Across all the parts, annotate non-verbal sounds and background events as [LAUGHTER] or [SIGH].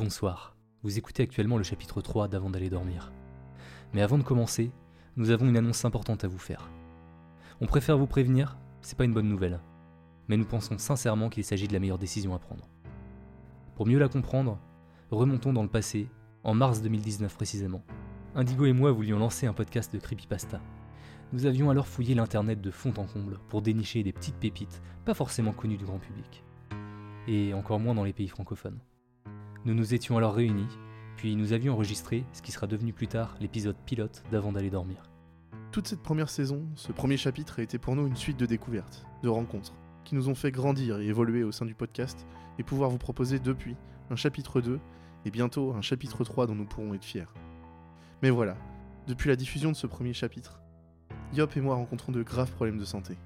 Bonsoir. Vous écoutez actuellement le chapitre 3 d'Avant d'aller dormir. Mais avant de commencer, nous avons une annonce importante à vous faire. On préfère vous prévenir, c'est pas une bonne nouvelle. Mais nous pensons sincèrement qu'il s'agit de la meilleure décision à prendre. Pour mieux la comprendre, remontons dans le passé, en mars 2019 précisément. Indigo et moi voulions lancer un podcast de creepypasta. Nous avions alors fouillé l'internet de fond en comble pour dénicher des petites pépites pas forcément connues du grand public. Et encore moins dans les pays francophones. Nous nous étions alors réunis, puis nous avions enregistré ce qui sera devenu plus tard l'épisode pilote d'Avant d'aller dormir. Toute cette première saison, ce premier chapitre a été pour nous une suite de découvertes, de rencontres, qui nous ont fait grandir et évoluer au sein du podcast et pouvoir vous proposer depuis un chapitre 2 et bientôt un chapitre 3 dont nous pourrons être fiers. Mais voilà, depuis la diffusion de ce premier chapitre, Yop et moi rencontrons de graves problèmes de santé.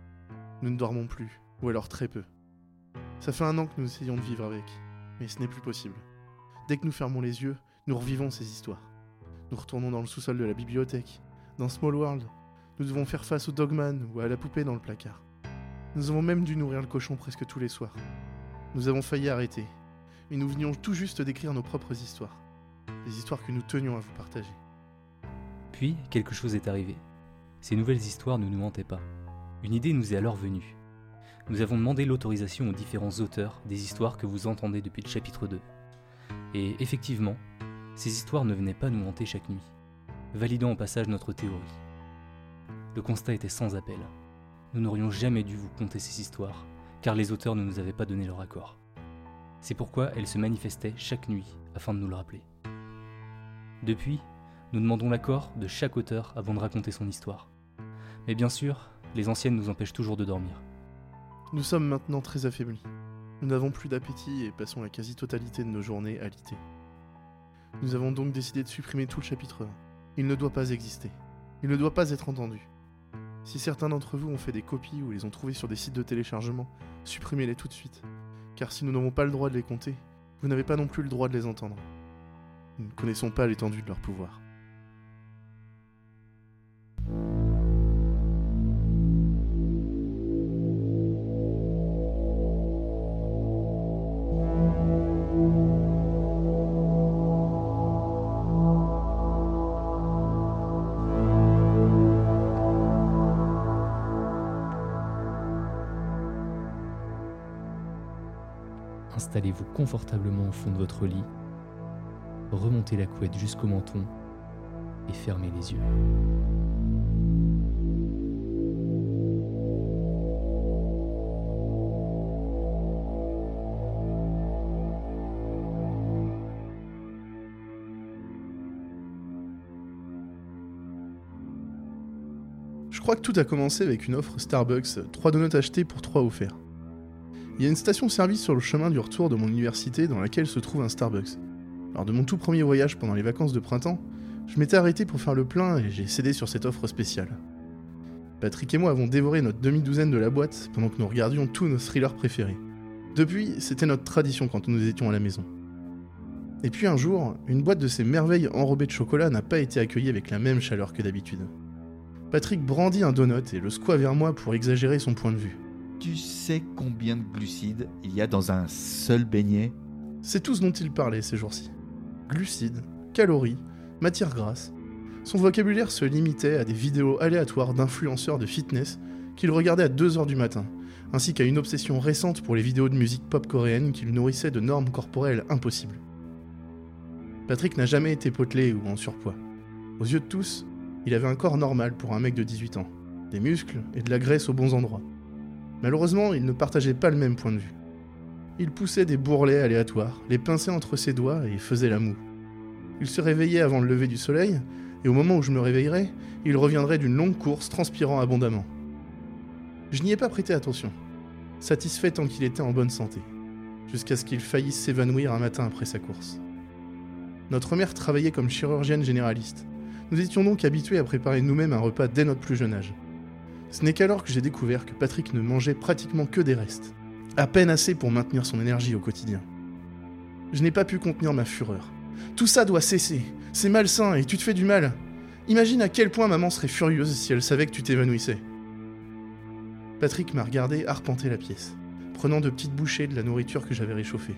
Nous ne dormons plus, ou alors très peu. Ça fait un an que nous essayons de vivre avec, mais ce n'est plus possible. Dès que nous fermons les yeux, nous revivons ces histoires. Nous retournons dans le sous-sol de la bibliothèque, dans Small World. Nous devons faire face au Dogman ou à la poupée dans le placard. Nous avons même dû nourrir le cochon presque tous les soirs. Nous avons failli arrêter, et nous venions tout juste d'écrire nos propres histoires. Des histoires que nous tenions à vous partager. Puis, quelque chose est arrivé. Ces nouvelles histoires ne nous hantaient pas. Une idée nous est alors venue. Nous avons demandé l'autorisation aux différents auteurs des histoires que vous entendez depuis le chapitre 2. Et effectivement, ces histoires ne venaient pas nous hanter chaque nuit, validant au passage notre théorie. Le constat était sans appel. Nous n'aurions jamais dû vous conter ces histoires, car les auteurs ne nous avaient pas donné leur accord. C'est pourquoi elles se manifestaient chaque nuit, afin de nous le rappeler. Depuis, nous demandons l'accord de chaque auteur avant de raconter son histoire. Mais bien sûr, les anciennes nous empêchent toujours de dormir. Nous sommes maintenant très affaiblis. Nous n'avons plus d'appétit et passons la quasi-totalité de nos journées à liter. Nous avons donc décidé de supprimer tout le chapitre 1. Il ne doit pas exister. Il ne doit pas être entendu. Si certains d'entre vous ont fait des copies ou les ont trouvées sur des sites de téléchargement, supprimez-les tout de suite. Car si nous n'avons pas le droit de les compter, vous n'avez pas non plus le droit de les entendre. Nous ne connaissons pas l'étendue de leur pouvoir. Confortablement au fond de votre lit, remontez la couette jusqu'au menton et fermez les yeux. Je crois que tout a commencé avec une offre Starbucks, 3 donuts achetés pour 3 offerts. Il y a une station-service sur le chemin du retour de mon université dans laquelle se trouve un Starbucks. Lors de mon tout premier voyage pendant les vacances de printemps, je m'étais arrêté pour faire le plein et j'ai cédé sur cette offre spéciale. Patrick et moi avons dévoré notre demi-douzaine de la boîte pendant que nous regardions tous nos thrillers préférés. Depuis, c'était notre tradition quand nous étions à la maison. Et puis un jour, une boîte de ces merveilles enrobées de chocolat n'a pas été accueillie avec la même chaleur que d'habitude. Patrick brandit un donut et le squat vers moi pour exagérer son point de vue. Tu sais combien de glucides il y a dans un seul beignet C'est tout ce dont il parlait ces jours-ci. Glucides, calories, matières grasses. Son vocabulaire se limitait à des vidéos aléatoires d'influenceurs de fitness qu'il regardait à 2h du matin, ainsi qu'à une obsession récente pour les vidéos de musique pop coréenne qui le nourrissaient de normes corporelles impossibles. Patrick n'a jamais été potelé ou en surpoids. Aux yeux de tous, il avait un corps normal pour un mec de 18 ans, des muscles et de la graisse aux bons endroits. Malheureusement, il ne partageait pas le même point de vue. Il poussait des bourrelets aléatoires, les pinçait entre ses doigts et faisait la moue. Il se réveillait avant le lever du soleil, et au moment où je me réveillerais, il reviendrait d'une longue course transpirant abondamment. Je n'y ai pas prêté attention, satisfait tant qu'il était en bonne santé, jusqu'à ce qu'il faillisse s'évanouir un matin après sa course. Notre mère travaillait comme chirurgienne généraliste. Nous étions donc habitués à préparer nous-mêmes un repas dès notre plus jeune âge. Ce n'est qu'alors que j'ai découvert que Patrick ne mangeait pratiquement que des restes, à peine assez pour maintenir son énergie au quotidien. Je n'ai pas pu contenir ma fureur. Tout ça doit cesser, c'est malsain et tu te fais du mal. Imagine à quel point maman serait furieuse si elle savait que tu t'évanouissais. Patrick m'a regardé arpenter la pièce, prenant de petites bouchées de la nourriture que j'avais réchauffée,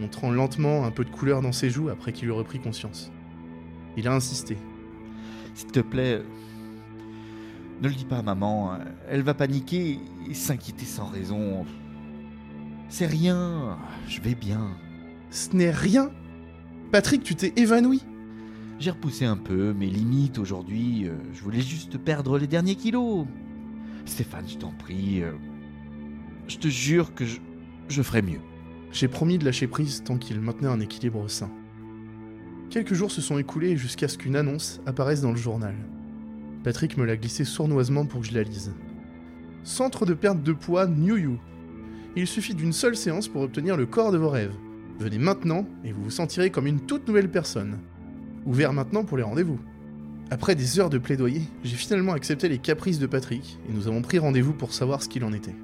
montrant lentement un peu de couleur dans ses joues après qu'il eut repris conscience. Il a insisté. S'il te plaît, ne le dis pas à maman. Elle va paniquer et s'inquiéter sans raison. C'est rien, je vais bien. Ce n'est rien Patrick, tu t'es évanoui J'ai repoussé un peu mes limites aujourd'hui. euh, Je voulais juste perdre les derniers kilos. Stéphane, je t'en prie. euh, Je te jure que je, je ferai mieux. J'ai promis de lâcher prise tant qu'il maintenait un équilibre sain. Quelques jours se sont écoulés jusqu'à ce qu'une annonce apparaisse dans le journal. Patrick me l'a glissée sournoisement pour que je la lise. Centre de perte de poids New You. Il suffit d'une seule séance pour obtenir le corps de vos rêves. Venez maintenant et vous vous sentirez comme une toute nouvelle personne. Ouvert maintenant pour les rendez-vous. Après des heures de plaidoyer, j'ai finalement accepté les caprices de Patrick et nous avons pris rendez-vous pour savoir ce qu'il en était.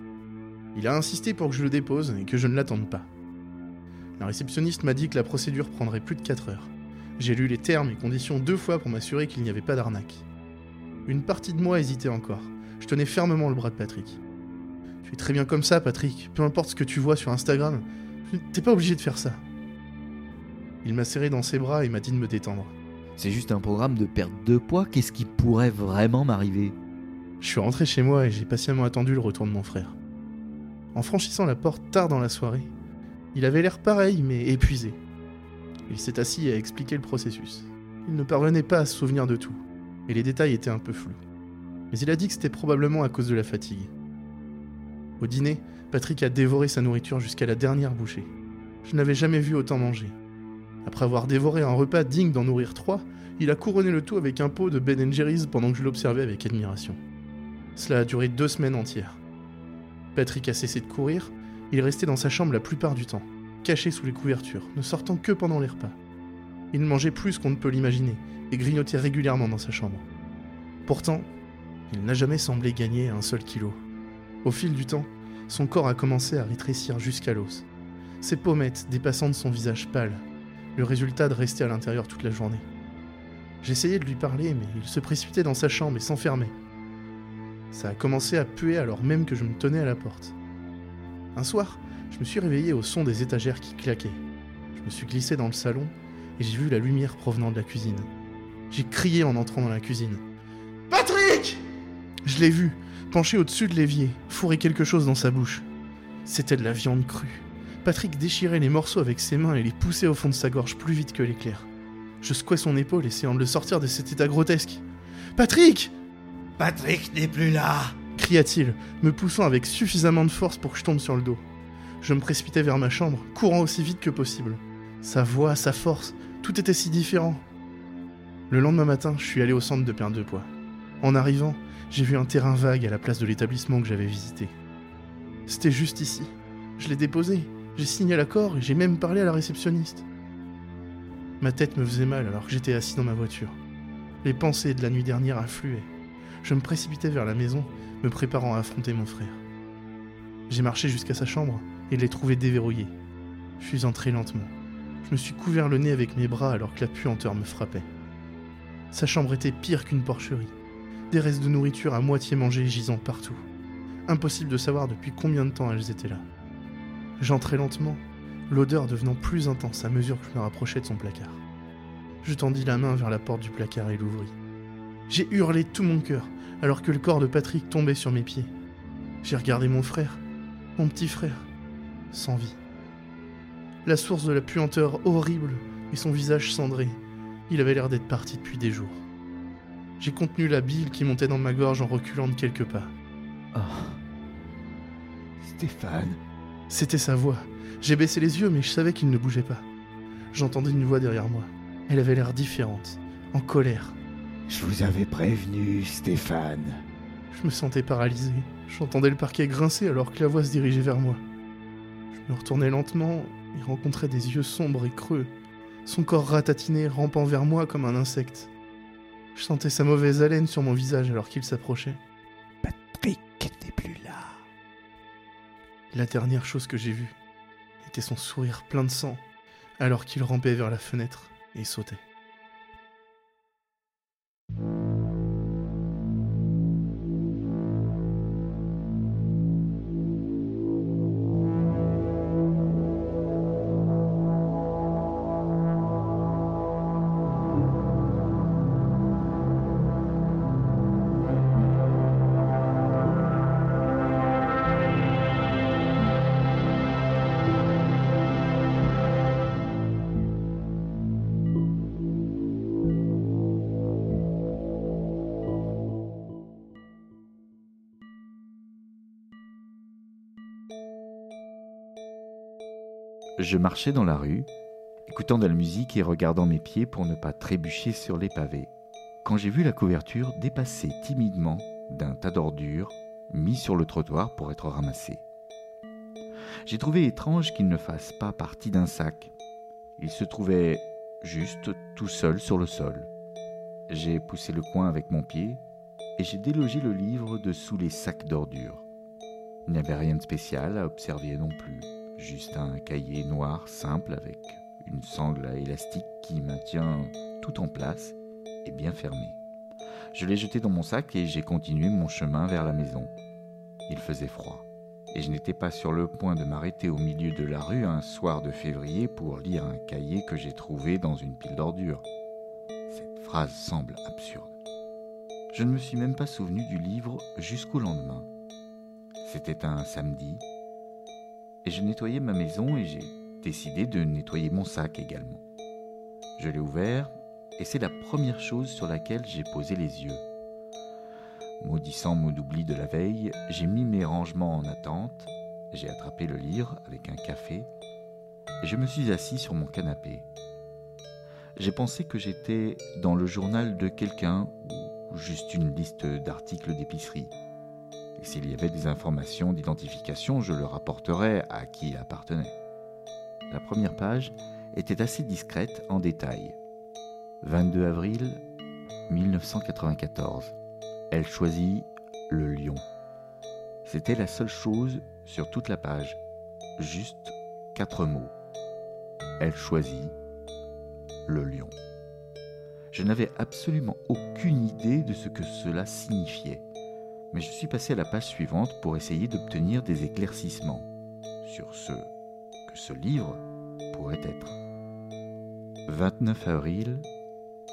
Il a insisté pour que je le dépose et que je ne l'attende pas. La réceptionniste m'a dit que la procédure prendrait plus de 4 heures. J'ai lu les termes et conditions deux fois pour m'assurer qu'il n'y avait pas d'arnaque. Une partie de moi hésitait encore. Je tenais fermement le bras de Patrick. Tu es très bien comme ça, Patrick. Peu importe ce que tu vois sur Instagram, t'es pas obligé de faire ça. Il m'a serré dans ses bras et m'a dit de me détendre. C'est juste un programme de perte de poids. Qu'est-ce qui pourrait vraiment m'arriver? Je suis rentré chez moi et j'ai patiemment attendu le retour de mon frère. En franchissant la porte tard dans la soirée, il avait l'air pareil mais épuisé. Il s'est assis et a expliqué le processus. Il ne parvenait pas à se souvenir de tout, et les détails étaient un peu flous. Mais il a dit que c'était probablement à cause de la fatigue. Au dîner, Patrick a dévoré sa nourriture jusqu'à la dernière bouchée. Je n'avais jamais vu autant manger. Après avoir dévoré un repas digne d'en nourrir trois, il a couronné le tout avec un pot de Ben Jerry's pendant que je l'observais avec admiration. Cela a duré deux semaines entières. Patrick a cessé de courir, il restait dans sa chambre la plupart du temps, caché sous les couvertures, ne sortant que pendant les repas. Il mangeait plus qu'on ne peut l'imaginer et grignotait régulièrement dans sa chambre. Pourtant, il n'a jamais semblé gagner un seul kilo. Au fil du temps, son corps a commencé à rétrécir jusqu'à l'os. Ses pommettes dépassant de son visage pâle, le résultat de rester à l'intérieur toute la journée. J'essayais de lui parler, mais il se précipitait dans sa chambre et s'enfermait. Ça a commencé à puer alors même que je me tenais à la porte. Un soir, je me suis réveillé au son des étagères qui claquaient. Je me suis glissé dans le salon et j'ai vu la lumière provenant de la cuisine. J'ai crié en entrant dans la cuisine. Patrick Je l'ai vu, penché au-dessus de l'évier, fourrer quelque chose dans sa bouche. C'était de la viande crue. Patrick déchirait les morceaux avec ses mains et les poussait au fond de sa gorge plus vite que l'éclair. Je secouais son épaule essayant de le sortir de cet état grotesque. Patrick Patrick n'est plus là cria-t-il, me poussant avec suffisamment de force pour que je tombe sur le dos. Je me précipitais vers ma chambre, courant aussi vite que possible. Sa voix, sa force, tout était si différent. Le lendemain matin, je suis allé au centre de perte de poids. En arrivant, j'ai vu un terrain vague à la place de l'établissement que j'avais visité. C'était juste ici. Je l'ai déposé, j'ai signé l'accord et j'ai même parlé à la réceptionniste. Ma tête me faisait mal alors que j'étais assis dans ma voiture. Les pensées de la nuit dernière affluaient. Je me précipitais vers la maison, me préparant à affronter mon frère. J'ai marché jusqu'à sa chambre et l'ai trouvé déverrouillé. Je suis entré lentement. Je me suis couvert le nez avec mes bras alors que la puanteur me frappait. Sa chambre était pire qu'une porcherie. Des restes de nourriture à moitié mangés gisant partout. Impossible de savoir depuis combien de temps elles étaient là. J'entrais lentement, l'odeur devenant plus intense à mesure que je me rapprochais de son placard. Je tendis la main vers la porte du placard et l'ouvris. J'ai hurlé tout mon cœur alors que le corps de Patrick tombait sur mes pieds. J'ai regardé mon frère, Mon petit frère, sans vie. La source de la puanteur horrible et son visage cendré. Il avait l'air d'être parti depuis des jours. J'ai contenu la bile qui montait dans ma gorge en reculant de quelques pas. Oh. Stéphane. C'était sa voix. J'ai baissé les yeux, mais je savais qu'il ne bougeait pas. J'entendais une voix derrière moi. Elle avait l'air différente, en colère. Je vous avais prévenu, Stéphane. Je me sentais paralysé. J'entendais le parquet grincer alors que la voix se dirigeait vers moi. Je me retournais lentement et rencontrais des yeux sombres et creux, son corps ratatiné rampant vers moi comme un insecte. Je sentais sa mauvaise haleine sur mon visage alors qu'il s'approchait. Patrick n'est plus là. La dernière chose que j'ai vue était son sourire plein de sang alors qu'il rampait vers la fenêtre et sautait. Je marchais dans la rue, écoutant de la musique et regardant mes pieds pour ne pas trébucher sur les pavés, quand j'ai vu la couverture dépasser timidement d'un tas d'ordures mis sur le trottoir pour être ramassé. J'ai trouvé étrange qu'il ne fasse pas partie d'un sac. Il se trouvait juste tout seul sur le sol. J'ai poussé le coin avec mon pied et j'ai délogé le livre de sous les sacs d'ordures. Il n'y avait rien de spécial à observer non plus juste un cahier noir simple avec une sangle à élastique qui maintient tout en place et bien fermé. Je l'ai jeté dans mon sac et j'ai continué mon chemin vers la maison. Il faisait froid et je n'étais pas sur le point de m'arrêter au milieu de la rue un soir de février pour lire un cahier que j'ai trouvé dans une pile d'ordures. Cette phrase semble absurde. Je ne me suis même pas souvenu du livre jusqu'au lendemain. C'était un samedi et je nettoyais ma maison et j'ai décidé de nettoyer mon sac également. Je l'ai ouvert et c'est la première chose sur laquelle j'ai posé les yeux. Maudissant mon oubli de la veille, j'ai mis mes rangements en attente, j'ai attrapé le livre avec un café et je me suis assis sur mon canapé. J'ai pensé que j'étais dans le journal de quelqu'un ou juste une liste d'articles d'épicerie s'il y avait des informations d'identification, je le rapporterais à qui il appartenait. La première page était assez discrète en détail. 22 avril 1994. Elle choisit le lion. C'était la seule chose sur toute la page. Juste quatre mots. Elle choisit le lion. Je n'avais absolument aucune idée de ce que cela signifiait mais je suis passé à la page suivante pour essayer d'obtenir des éclaircissements sur ce que ce livre pourrait être. 29 avril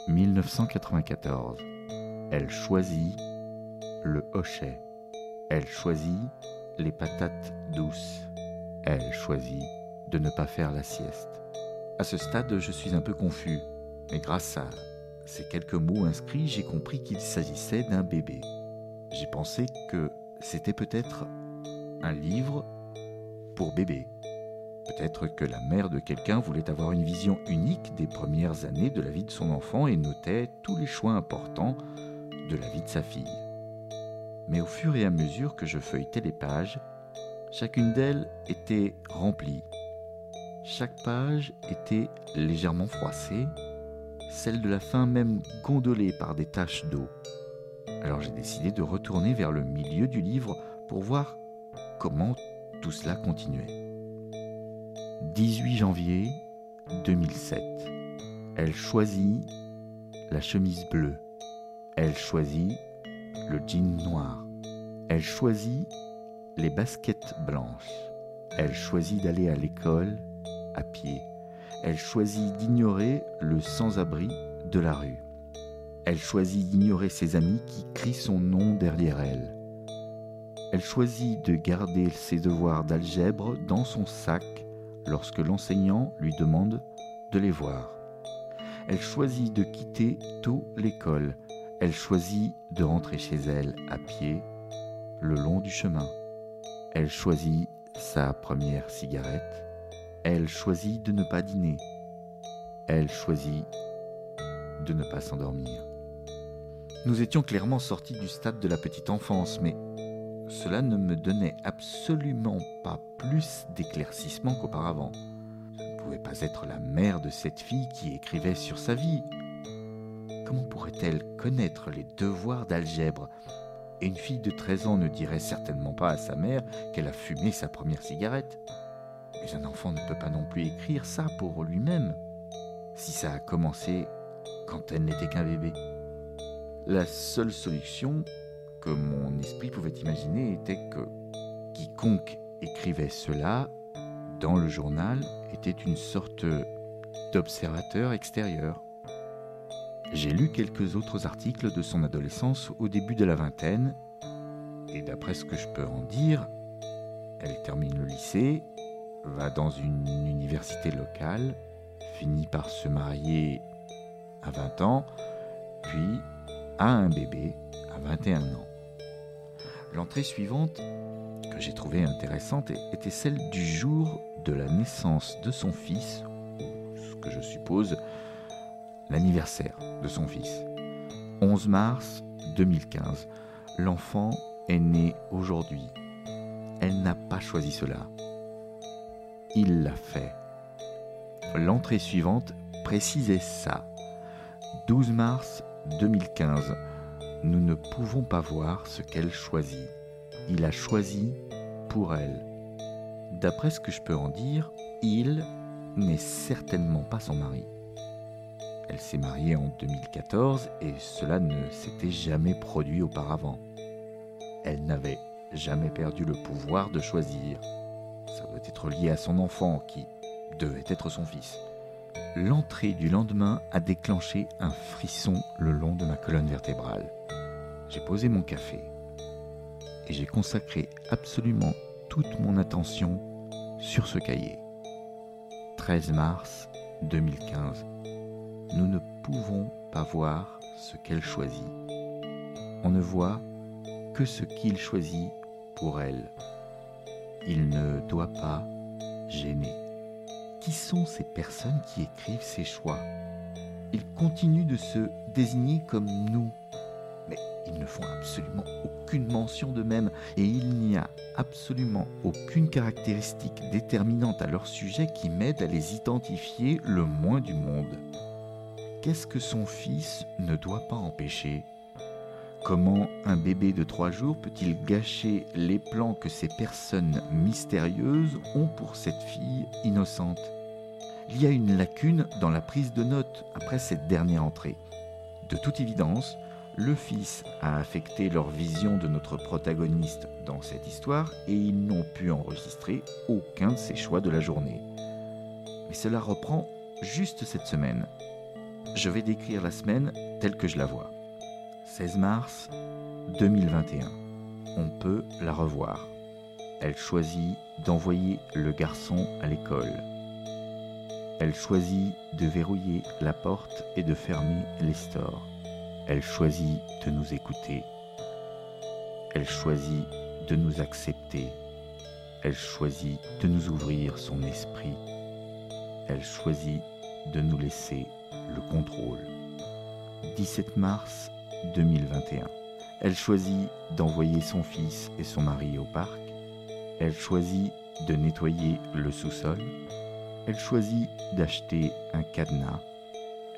1994. Elle choisit le hochet. Elle choisit les patates douces. Elle choisit de ne pas faire la sieste. À ce stade, je suis un peu confus, mais grâce à ces quelques mots inscrits, j'ai compris qu'il s'agissait d'un bébé j'ai pensé que c'était peut-être un livre pour bébé. Peut-être que la mère de quelqu'un voulait avoir une vision unique des premières années de la vie de son enfant et notait tous les choix importants de la vie de sa fille. Mais au fur et à mesure que je feuilletais les pages, chacune d'elles était remplie. Chaque page était légèrement froissée, celle de la fin même gondolée par des taches d'eau. Alors j'ai décidé de retourner vers le milieu du livre pour voir comment tout cela continuait. 18 janvier 2007. Elle choisit la chemise bleue. Elle choisit le jean noir. Elle choisit les baskets blanches. Elle choisit d'aller à l'école à pied. Elle choisit d'ignorer le sans-abri de la rue. Elle choisit d'ignorer ses amis qui crient son nom derrière elle. Elle choisit de garder ses devoirs d'algèbre dans son sac lorsque l'enseignant lui demande de les voir. Elle choisit de quitter tôt l'école. Elle choisit de rentrer chez elle à pied le long du chemin. Elle choisit sa première cigarette. Elle choisit de ne pas dîner. Elle choisit de ne pas s'endormir. Nous étions clairement sortis du stade de la petite enfance, mais cela ne me donnait absolument pas plus d'éclaircissement qu'auparavant. Ce ne pouvait pas être la mère de cette fille qui écrivait sur sa vie. Comment pourrait-elle connaître les devoirs d'algèbre? Et une fille de 13 ans ne dirait certainement pas à sa mère qu'elle a fumé sa première cigarette. Mais un enfant ne peut pas non plus écrire ça pour lui-même, si ça a commencé quand elle n'était qu'un bébé. La seule solution que mon esprit pouvait imaginer était que quiconque écrivait cela dans le journal était une sorte d'observateur extérieur. J'ai lu quelques autres articles de son adolescence au début de la vingtaine, et d'après ce que je peux en dire, elle termine le lycée, va dans une université locale, finit par se marier à 20 ans, puis un bébé à 21 ans. L'entrée suivante, que j'ai trouvée intéressante, était celle du jour de la naissance de son fils, ou ce que je suppose l'anniversaire de son fils. 11 mars 2015. L'enfant est né aujourd'hui. Elle n'a pas choisi cela. Il l'a fait. L'entrée suivante précisait ça. 12 mars 2015. Nous ne pouvons pas voir ce qu'elle choisit. Il a choisi pour elle. D'après ce que je peux en dire, il n'est certainement pas son mari. Elle s'est mariée en 2014 et cela ne s'était jamais produit auparavant. Elle n'avait jamais perdu le pouvoir de choisir. Ça doit être lié à son enfant qui devait être son fils. L'entrée du lendemain a déclenché un frisson le long de ma colonne vertébrale. J'ai posé mon café et j'ai consacré absolument toute mon attention sur ce cahier. 13 mars 2015. Nous ne pouvons pas voir ce qu'elle choisit. On ne voit que ce qu'il choisit pour elle. Il ne doit pas gêner. Qui sont ces personnes qui écrivent ces choix? Ils continuent de se désigner comme nous, mais ils ne font absolument aucune mention d'eux-mêmes et il n'y a absolument aucune caractéristique déterminante à leur sujet qui m'aide à les identifier le moins du monde. Qu'est-ce que son fils ne doit pas empêcher? Comment un bébé de trois jours peut-il gâcher les plans que ces personnes mystérieuses ont pour cette fille innocente? Il y a une lacune dans la prise de notes après cette dernière entrée. De toute évidence, le fils a affecté leur vision de notre protagoniste dans cette histoire et ils n'ont pu enregistrer aucun de ses choix de la journée. Mais cela reprend juste cette semaine. Je vais décrire la semaine telle que je la vois. 16 mars 2021. On peut la revoir. Elle choisit d'envoyer le garçon à l'école. Elle choisit de verrouiller la porte et de fermer les stores. Elle choisit de nous écouter. Elle choisit de nous accepter. Elle choisit de nous ouvrir son esprit. Elle choisit de nous laisser le contrôle. 17 mars 2021. Elle choisit d'envoyer son fils et son mari au parc. Elle choisit de nettoyer le sous-sol. Elle choisit d'acheter un cadenas.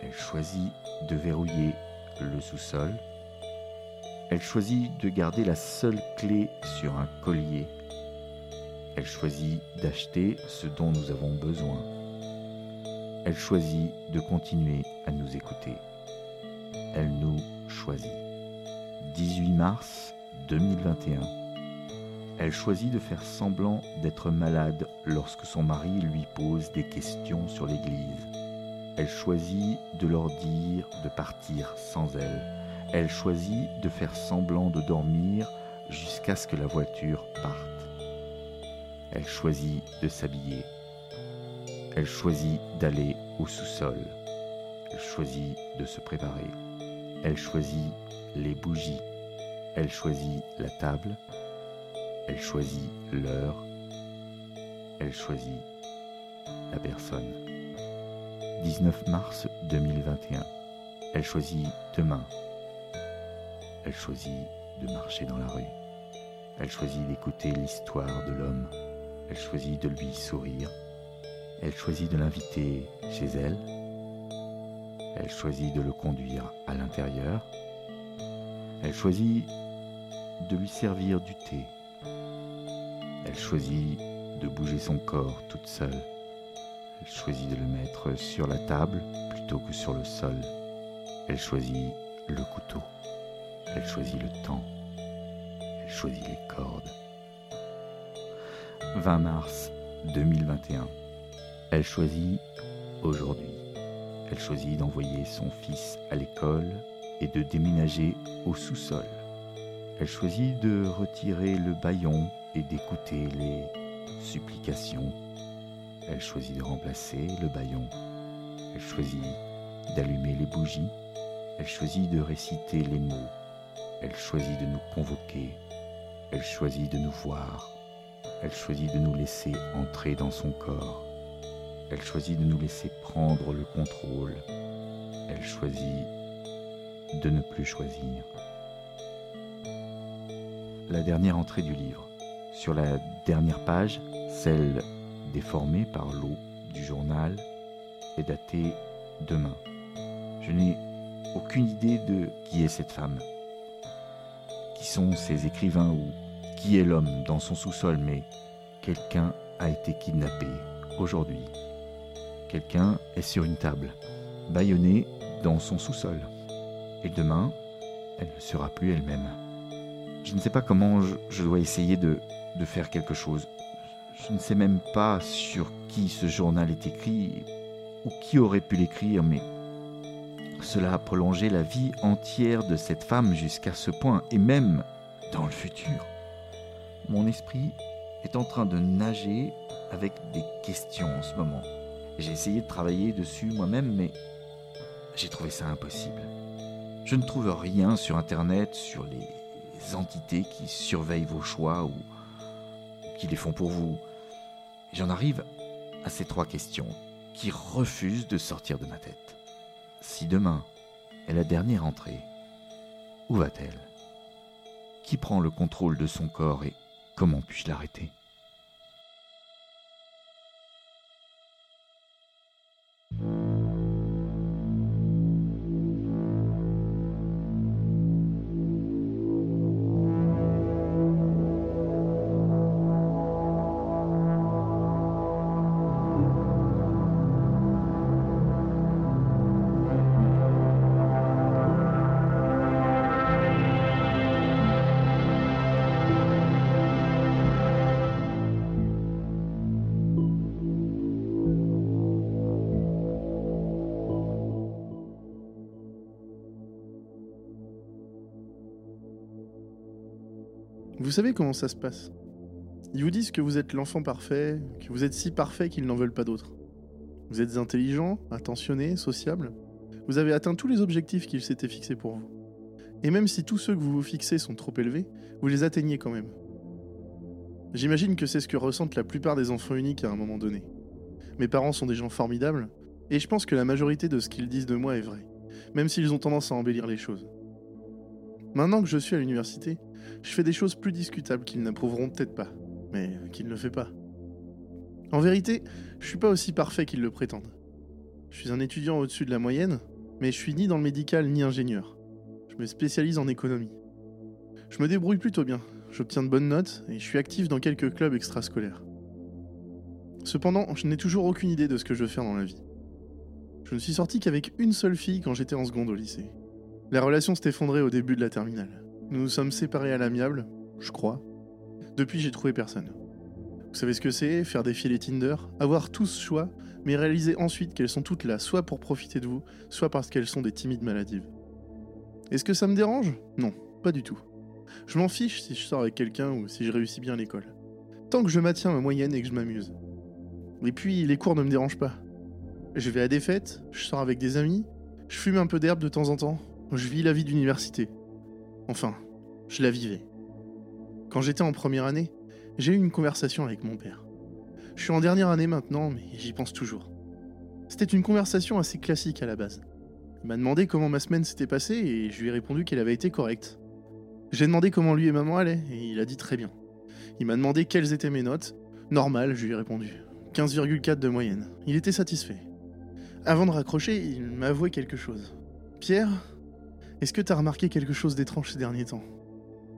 Elle choisit de verrouiller le sous-sol. Elle choisit de garder la seule clé sur un collier. Elle choisit d'acheter ce dont nous avons besoin. Elle choisit de continuer à nous écouter. Elle nous choisit. 18 mars 2021. Elle choisit de faire semblant d'être malade lorsque son mari lui pose des questions sur l'Église. Elle choisit de leur dire de partir sans elle. Elle choisit de faire semblant de dormir jusqu'à ce que la voiture parte. Elle choisit de s'habiller. Elle choisit d'aller au sous-sol. Elle choisit de se préparer. Elle choisit les bougies. Elle choisit la table. Elle choisit l'heure. Elle choisit la personne. 19 mars 2021. Elle choisit demain. Elle choisit de marcher dans la rue. Elle choisit d'écouter l'histoire de l'homme. Elle choisit de lui sourire. Elle choisit de l'inviter chez elle. Elle choisit de le conduire à l'intérieur. Elle choisit de lui servir du thé. Elle choisit de bouger son corps toute seule. Elle choisit de le mettre sur la table plutôt que sur le sol. Elle choisit le couteau. Elle choisit le temps. Elle choisit les cordes. 20 mars 2021. Elle choisit aujourd'hui. Elle choisit d'envoyer son fils à l'école et de déménager au sous-sol. Elle choisit de retirer le baillon et d'écouter les supplications. Elle choisit de remplacer le baillon. Elle choisit d'allumer les bougies. Elle choisit de réciter les mots. Elle choisit de nous convoquer. Elle choisit de nous voir. Elle choisit de nous laisser entrer dans son corps. Elle choisit de nous laisser prendre le contrôle. Elle choisit de ne plus choisir. La dernière entrée du livre. Sur la dernière page, celle déformée par l'eau du journal, est datée demain. Je n'ai aucune idée de qui est cette femme, qui sont ces écrivains ou qui est l'homme dans son sous-sol, mais quelqu'un a été kidnappé aujourd'hui. Quelqu'un est sur une table, bâillonné dans son sous-sol. Et demain, elle ne sera plus elle-même. Je ne sais pas comment je, dois essayer de faire quelque chose. Je ne sais même pas sur qui ce journal est écrit ou qui aurait pu l'écrire, mais cela a prolongé la vie entière de cette femme jusqu'à ce point, et même dans le futur. Mon esprit est en train de nager avec des questions en ce moment. J'ai essayé de travailler dessus moi-même, mais j'ai trouvé ça impossible. Je ne trouve rien sur Internet sur les entités qui surveillent vos choix ou qui les font pour vous. J'en arrive à ces trois questions qui refusent de sortir de ma tête. Si demain est la dernière entrée, où va-t-elle? Qui prend le contrôle de son corps et comment puis-je l'arrêter? Vous savez comment ça se passe Ils vous disent que vous êtes l'enfant parfait, que vous êtes si parfait qu'ils n'en veulent pas d'autres. Vous êtes intelligent, attentionné, sociable. Vous avez atteint tous les objectifs qu'ils s'étaient fixés pour vous. Et même si tous ceux que vous vous fixez sont trop élevés, vous les atteignez quand même. J'imagine que c'est ce que ressentent la plupart des enfants uniques à un moment donné. Mes parents sont des gens formidables, et je pense que la majorité de ce qu'ils disent de moi est vrai, même s'ils ont tendance à embellir les choses. Maintenant que je suis à l'université, je fais des choses plus discutables qu'ils n'approuveront peut-être pas, mais qu'ils ne le font pas. En vérité, je suis pas aussi parfait qu'ils le prétendent. Je suis un étudiant au-dessus de la moyenne, mais je suis ni dans le médical ni ingénieur. Je me spécialise en économie. Je me débrouille plutôt bien, j'obtiens de bonnes notes et je suis actif dans quelques clubs extrascolaires. Cependant, je n'ai toujours aucune idée de ce que je veux faire dans la vie. Je ne suis sorti qu'avec une seule fille quand j'étais en seconde au lycée. La relation s'est effondrée au début de la terminale. Nous nous sommes séparés à l'amiable, je crois. Depuis, j'ai trouvé personne. Vous savez ce que c'est Faire défiler Tinder Avoir tout ce choix, mais réaliser ensuite qu'elles sont toutes là, soit pour profiter de vous, soit parce qu'elles sont des timides maladives. Est-ce que ça me dérange? Non, pas du tout. Je m'en fiche si je sors avec quelqu'un ou si je réussis bien à l'école. Tant que je maintiens ma moyenne et que je m'amuse. Et puis, les cours ne me dérangent pas. Je vais à des fêtes, je sors avec des amis, je fume un peu d'herbe de temps en temps, je vis la vie d'université. Enfin, je la vivais. Quand j'étais en première année, j'ai eu une conversation avec mon père. Je suis en dernière année maintenant, mais j'y pense toujours. C'était une conversation assez classique à la base. Il m'a demandé comment ma semaine s'était passée et je lui ai répondu qu'elle avait été correcte. J'ai demandé comment lui et maman allaient et il a dit très bien. Il m'a demandé quelles étaient mes notes. Normal, je lui ai répondu. 15,4 de moyenne. Il était satisfait. Avant de raccrocher, il m'a avoué quelque chose. Pierre, est-ce que t'as remarqué quelque chose d'étrange ces derniers temps?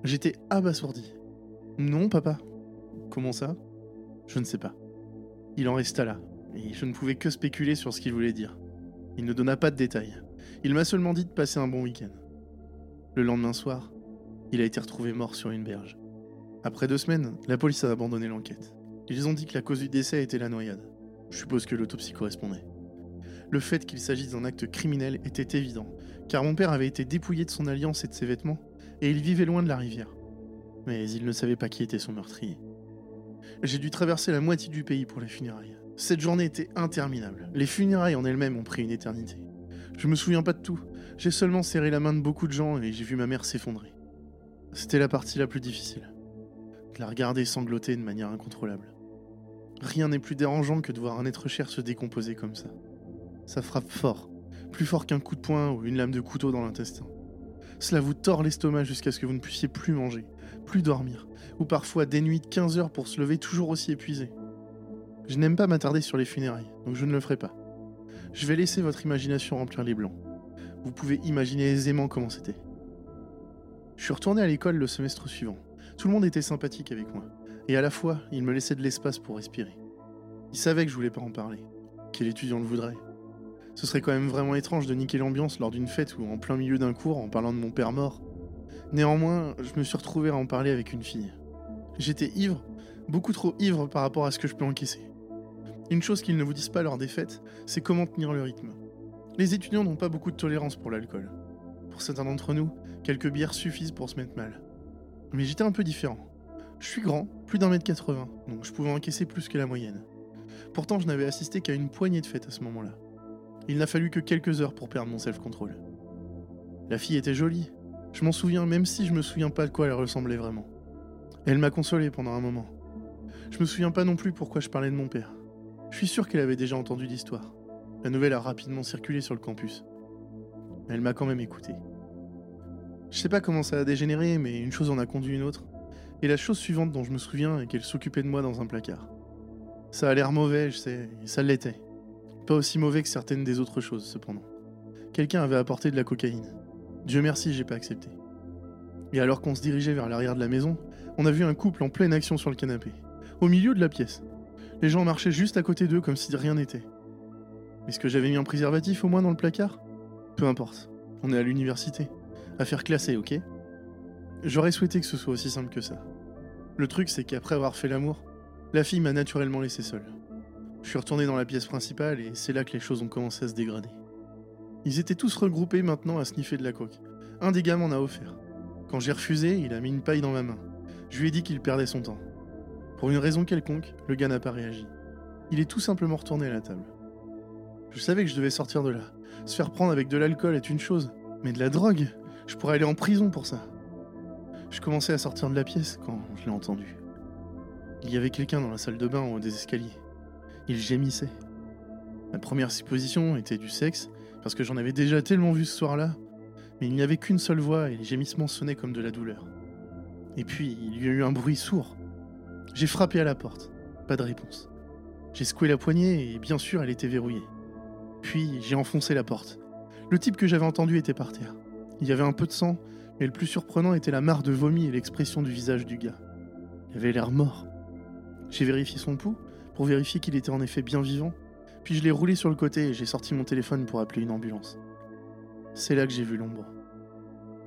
J'étais abasourdi. Non, papa. Comment ça? Je ne sais pas. Il en resta là, et je ne pouvais que spéculer sur ce qu'il voulait dire. Il ne donna pas de détails. Il m'a seulement dit de passer un bon week-end. Le lendemain soir, il a été retrouvé mort sur une berge. Après deux semaines, la police a abandonné l'enquête. Ils ont dit que la cause du décès était la noyade. Je suppose que l'autopsie correspondait. Le fait qu'il s'agisse d'un acte criminel était évident, car mon père avait été dépouillé de son alliance et de ses vêtements, et il vivait loin de la rivière. Mais il ne savait pas qui était son meurtrier. J'ai dû traverser la moitié du pays pour les funérailles. Cette journée était interminable. Les funérailles en elles-mêmes ont pris une éternité. Je me souviens pas de tout. J'ai seulement serré la main de beaucoup de gens et j'ai vu ma mère s'effondrer. C'était la partie la plus difficile. De la regarder sangloter de manière incontrôlable. Rien n'est plus dérangeant que de voir un être cher se décomposer comme ça. Ça frappe fort, plus fort qu'un coup de poing ou une lame de couteau dans l'intestin. Cela vous tord l'estomac jusqu'à ce que vous ne puissiez plus manger, plus dormir, ou parfois des nuits de 15 heures pour se lever toujours aussi épuisé. Je n'aime pas m'attarder sur les funérailles, donc je ne le ferai pas. Je vais laisser votre imagination remplir les blancs. Vous pouvez imaginer aisément comment c'était. Je suis retourné à l'école le semestre suivant. Tout le monde était sympathique avec moi, et à la fois, il me laissait de l'espace pour respirer. Il savait que je voulais pas en parler. Quel étudiant le voudrait Ce serait quand même vraiment étrange de niquer l'ambiance lors d'une fête ou en plein milieu d'un cours en parlant de mon père mort. Néanmoins, je me suis retrouvé à en parler avec une fille. J'étais ivre, beaucoup trop ivre par rapport à ce que je peux encaisser. Une chose qu'ils ne vous disent pas lors des fêtes, c'est comment tenir le rythme. Les étudiants n'ont pas beaucoup de tolérance pour l'alcool. Pour certains d'entre nous, quelques bières suffisent pour se mettre mal. Mais j'étais un peu différent. Je suis grand, plus d'un mètre 80, donc je pouvais encaisser plus que la moyenne. Pourtant, je n'avais assisté qu'à une poignée de fêtes à ce moment-là. Il n'a fallu que quelques heures pour perdre mon self-control. La fille était jolie. Je m'en souviens même si je me souviens pas de quoi elle ressemblait vraiment. Elle m'a consolé pendant un moment. Je me souviens pas non plus pourquoi je parlais de mon père. Je suis sûr qu'elle avait déjà entendu l'histoire. La nouvelle a rapidement circulé sur le campus. Elle m'a quand même écouté. Je sais pas comment ça a dégénéré, mais une chose en a conduit une autre. Et la chose suivante dont je me souviens est qu'elle s'occupait de moi dans un placard. Ça a l'air mauvais, je sais, et ça l'était. Pas aussi mauvais que certaines des autres choses, cependant. Quelqu'un avait apporté de la cocaïne. Dieu merci, j'ai pas accepté. Et alors qu'on se dirigeait vers l'arrière de la maison, on a vu un couple en pleine action sur le canapé, au milieu de la pièce. Les gens marchaient juste à côté d'eux comme si rien n'était. Est-ce que j'avais mis un préservatif au moins dans le placard? Peu importe. On est à l'université. Affaire classée, ok? J'aurais souhaité que ce soit aussi simple que ça. Le truc, c'est qu'après avoir fait l'amour, la fille m'a naturellement laissé seul. Je suis retourné dans la pièce principale et c'est là que les choses ont commencé à se dégrader. Ils étaient tous regroupés maintenant à sniffer de la coque. Un des gars m'en a offert. Quand j'ai refusé, il a mis une paille dans ma main. Je lui ai dit qu'il perdait son temps. Pour une raison quelconque, le gars n'a pas réagi. Il est tout simplement retourné à la table. Je savais que je devais sortir de là. Se faire prendre avec de l'alcool est une chose, mais de la drogue, je pourrais aller en prison pour ça. Je commençais à sortir de la pièce quand je l'ai entendu. Il y avait quelqu'un dans la salle de bain en haut des escaliers. Il gémissait. Ma première supposition était du sexe, parce que j'en avais déjà tellement vu ce soir-là, mais il n'y avait qu'une seule voix et les gémissements sonnaient comme de la douleur. Et puis, il y a eu un bruit sourd, j'ai frappé à la porte. Pas de réponse. J'ai secoué la poignée et bien sûr elle était verrouillée. Puis j'ai enfoncé la porte. Le type que j'avais entendu était par terre. Il y avait un peu de sang, mais le plus surprenant était la mare de vomi et l'expression du visage du gars. Il avait l'air mort. J'ai vérifié son pouls pour vérifier qu'il était en effet bien vivant, puis je l'ai roulé sur le côté et j'ai sorti mon téléphone pour appeler une ambulance. C'est là que j'ai vu l'ombre.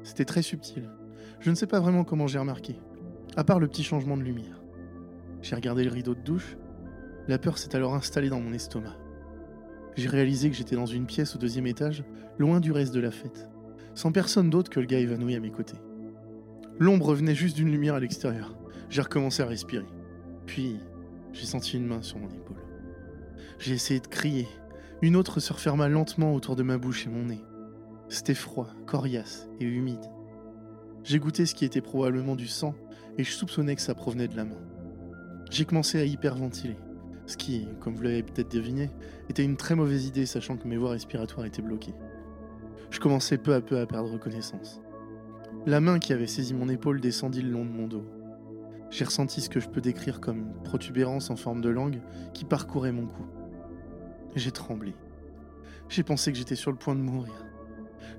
C'était très subtil. Je ne sais pas vraiment comment j'ai remarqué, à part le petit changement de lumière. J'ai regardé le rideau de douche. La peur s'est alors installée dans mon estomac. J'ai réalisé que j'étais dans une pièce au deuxième étage, loin du reste de la fête, sans personne d'autre que le gars évanoui à mes côtés. L'ombre venait juste d'une lumière à l'extérieur. J'ai recommencé à respirer. Puis, j'ai senti une main sur mon épaule. J'ai essayé de crier. Une autre se referma lentement autour de ma bouche et mon nez. C'était froid, coriace et humide. J'ai goûté ce qui était probablement du sang et je soupçonnais que ça provenait de la main. J'ai commencé à hyperventiler, ce qui, comme vous l'avez peut-être deviné, était une très mauvaise idée sachant que mes voies respiratoires étaient bloquées. Je commençais peu à peu à perdre connaissance. La main qui avait saisi mon épaule descendit le long de mon dos. J'ai ressenti ce que je peux décrire comme une protubérance en forme de langue qui parcourait mon cou. J'ai tremblé. J'ai pensé que j'étais sur le point de mourir.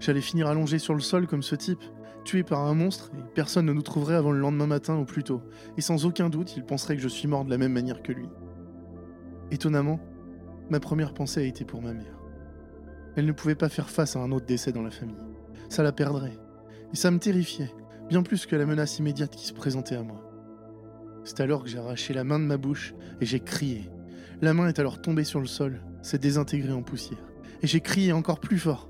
J'allais finir allongé sur le sol comme ce type, tué par un monstre, et personne ne nous trouverait avant le lendemain matin ou plus tôt, et sans aucun doute, il penserait que je suis mort de la même manière que lui. Étonnamment, ma première pensée a été pour ma mère. Elle ne pouvait pas faire face à un autre décès dans la famille. Ça la perdrait. Et ça me terrifiait, bien plus que la menace immédiate qui se présentait à moi. C'est alors que j'ai arraché la main de ma bouche et j'ai crié. La main est alors tombée sur le sol, s'est désintégrée en poussière. Et j'ai crié encore plus fort.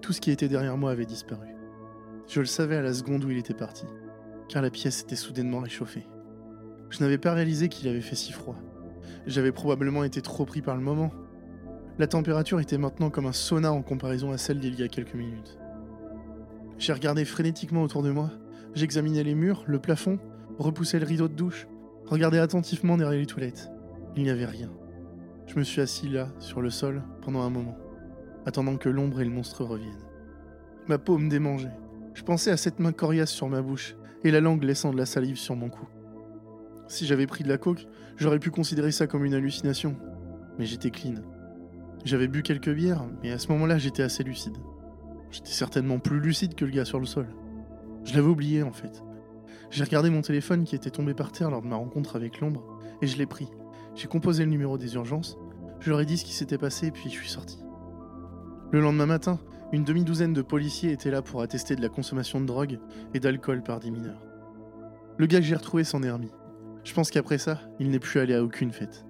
Tout ce qui était derrière moi avait disparu. Je le savais à la seconde où il était parti, car la pièce était soudainement réchauffée. Je n'avais pas réalisé qu'il avait fait si froid. J'avais probablement été trop pris par le moment. La température était maintenant comme un sauna en comparaison à celle d'il y a quelques minutes. J'ai regardé frénétiquement autour de moi, j'examinais les murs, le plafond, repoussais le rideau de douche, regardais attentivement derrière les toilettes. Il n'y avait rien. Je me suis assis là, sur le sol, pendant un moment, attendant que l'ombre et le monstre reviennent. Ma peau me démangeait. Je pensais à cette main coriace sur ma bouche et la langue laissant de la salive sur mon cou. Si j'avais pris de la coke, j'aurais pu considérer ça comme une hallucination. Mais j'étais clean. J'avais bu quelques bières, mais à ce moment-là, j'étais assez lucide. J'étais certainement plus lucide que le gars sur le sol. Je l'avais oublié en fait. J'ai regardé mon téléphone qui était tombé par terre lors de ma rencontre avec l'ombre, et je l'ai pris. J'ai composé le numéro des urgences, je leur ai dit ce qui s'était passé, puis je suis sorti. Le lendemain matin, une demi-douzaine de policiers étaient là pour attester de la consommation de drogue et d'alcool par des mineurs. Le gars que j'ai retrouvé s'en est remis. Je pense qu'après ça, il n'est plus allé à aucune fête.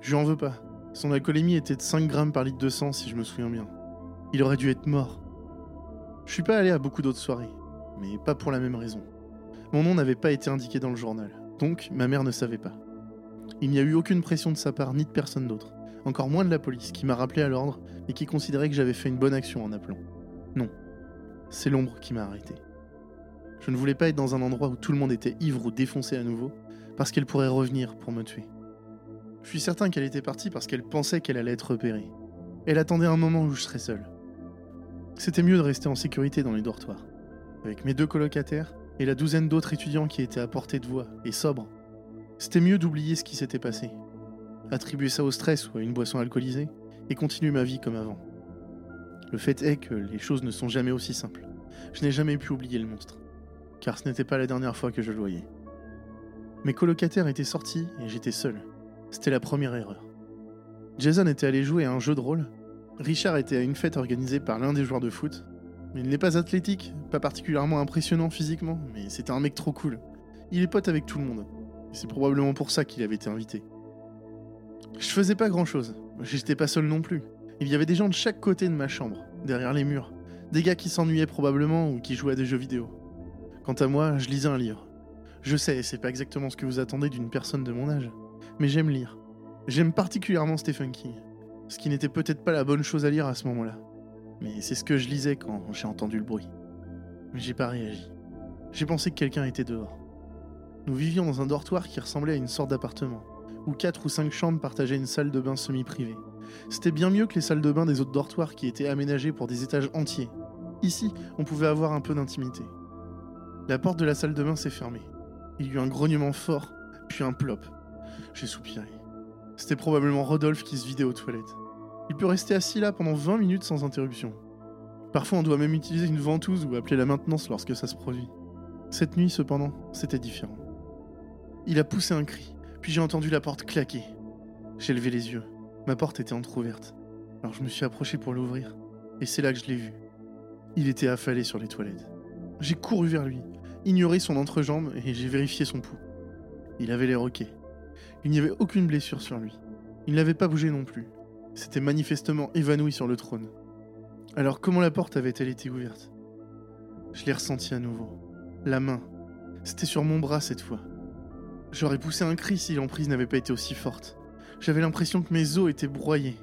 Je lui en veux pas. Son alcoolémie était de 5 grammes par litre de sang, si je me souviens bien. Il aurait dû être mort. Je suis pas allé à beaucoup d'autres soirées, mais pas pour la même raison. Mon nom n'avait pas été indiqué dans le journal, donc ma mère ne savait pas. Il n'y a eu aucune pression de sa part ni de personne d'autre, encore moins de la police qui m'a rappelé à l'ordre et qui considérait que j'avais fait une bonne action en appelant. Non, c'est l'ombre qui m'a arrêté. Je ne voulais pas être dans un endroit où tout le monde était ivre ou défoncé à nouveau, parce qu'elle pourrait revenir pour me tuer. Je suis certain qu'elle était partie parce qu'elle pensait qu'elle allait être repérée. Elle attendait un moment où je serais seul. C'était mieux de rester en sécurité dans les dortoirs, avec mes deux colocataires et la douzaine d'autres étudiants qui étaient à portée de voix et sobres. C'était mieux d'oublier ce qui s'était passé, attribuer ça au stress ou à une boisson alcoolisée, et continuer ma vie comme avant. Le fait est que les choses ne sont jamais aussi simples. Je n'ai jamais pu oublier le monstre, car ce n'était pas la dernière fois que je le voyais. Mes colocataires étaient sortis et j'étais seul. C'était la première erreur. Jason était allé jouer à un jeu de rôle. Richard était à une fête organisée par l'un des joueurs de foot. Il n'est pas athlétique, pas particulièrement impressionnant physiquement, mais c'était un mec trop cool. Il est pote avec tout le monde. C'est probablement pour ça qu'il avait été invité. Je faisais pas grand chose. J'étais pas seul non plus. Il y avait des gens de chaque côté de ma chambre, derrière les murs. Des gars qui s'ennuyaient probablement ou qui jouaient à des jeux vidéo. Quant à moi, je lisais un livre. Je sais, c'est pas exactement ce que vous attendez d'une personne de mon âge. Mais j'aime lire. J'aime particulièrement Stephen King. Ce qui n'était peut-être pas la bonne chose à lire à ce moment-là. Mais c'est ce que je lisais quand j'ai entendu le bruit. Mais j'ai pas réagi. J'ai pensé que quelqu'un était dehors. Nous vivions dans un dortoir qui ressemblait à une sorte d'appartement, où quatre ou cinq chambres partageaient une salle de bain semi-privée. C'était bien mieux que les salles de bain des autres dortoirs qui étaient aménagées pour des étages entiers. Ici, on pouvait avoir un peu d'intimité. La porte de la salle de bain s'est fermée. Il y eut un grognement fort, puis un plop. J'ai soupiré. C'était probablement Rodolphe qui se vidait aux toilettes. Il peut rester assis là pendant 20 minutes sans interruption. Parfois, on doit même utiliser une ventouse ou appeler la maintenance lorsque ça se produit. Cette nuit, cependant, c'était différent. Il a poussé un cri, puis j'ai entendu la porte claquer. J'ai levé les yeux. Ma porte était entr'ouverte. Alors je me suis approché pour l'ouvrir, et c'est là que je l'ai vu. Il était affalé sur les toilettes. J'ai couru vers lui, ignoré son entrejambe, et j'ai vérifié son pouls. Il avait les roquets. Il n'y avait aucune blessure sur lui. Il n'avait pas bougé non plus. S'était manifestement évanoui sur le trône. Alors comment la porte avait-elle été ouverte? Je l'ai ressenti à nouveau. La main. C'était sur mon bras cette fois. J'aurais poussé un cri si l'emprise n'avait pas été aussi forte. J'avais l'impression que mes os étaient broyés.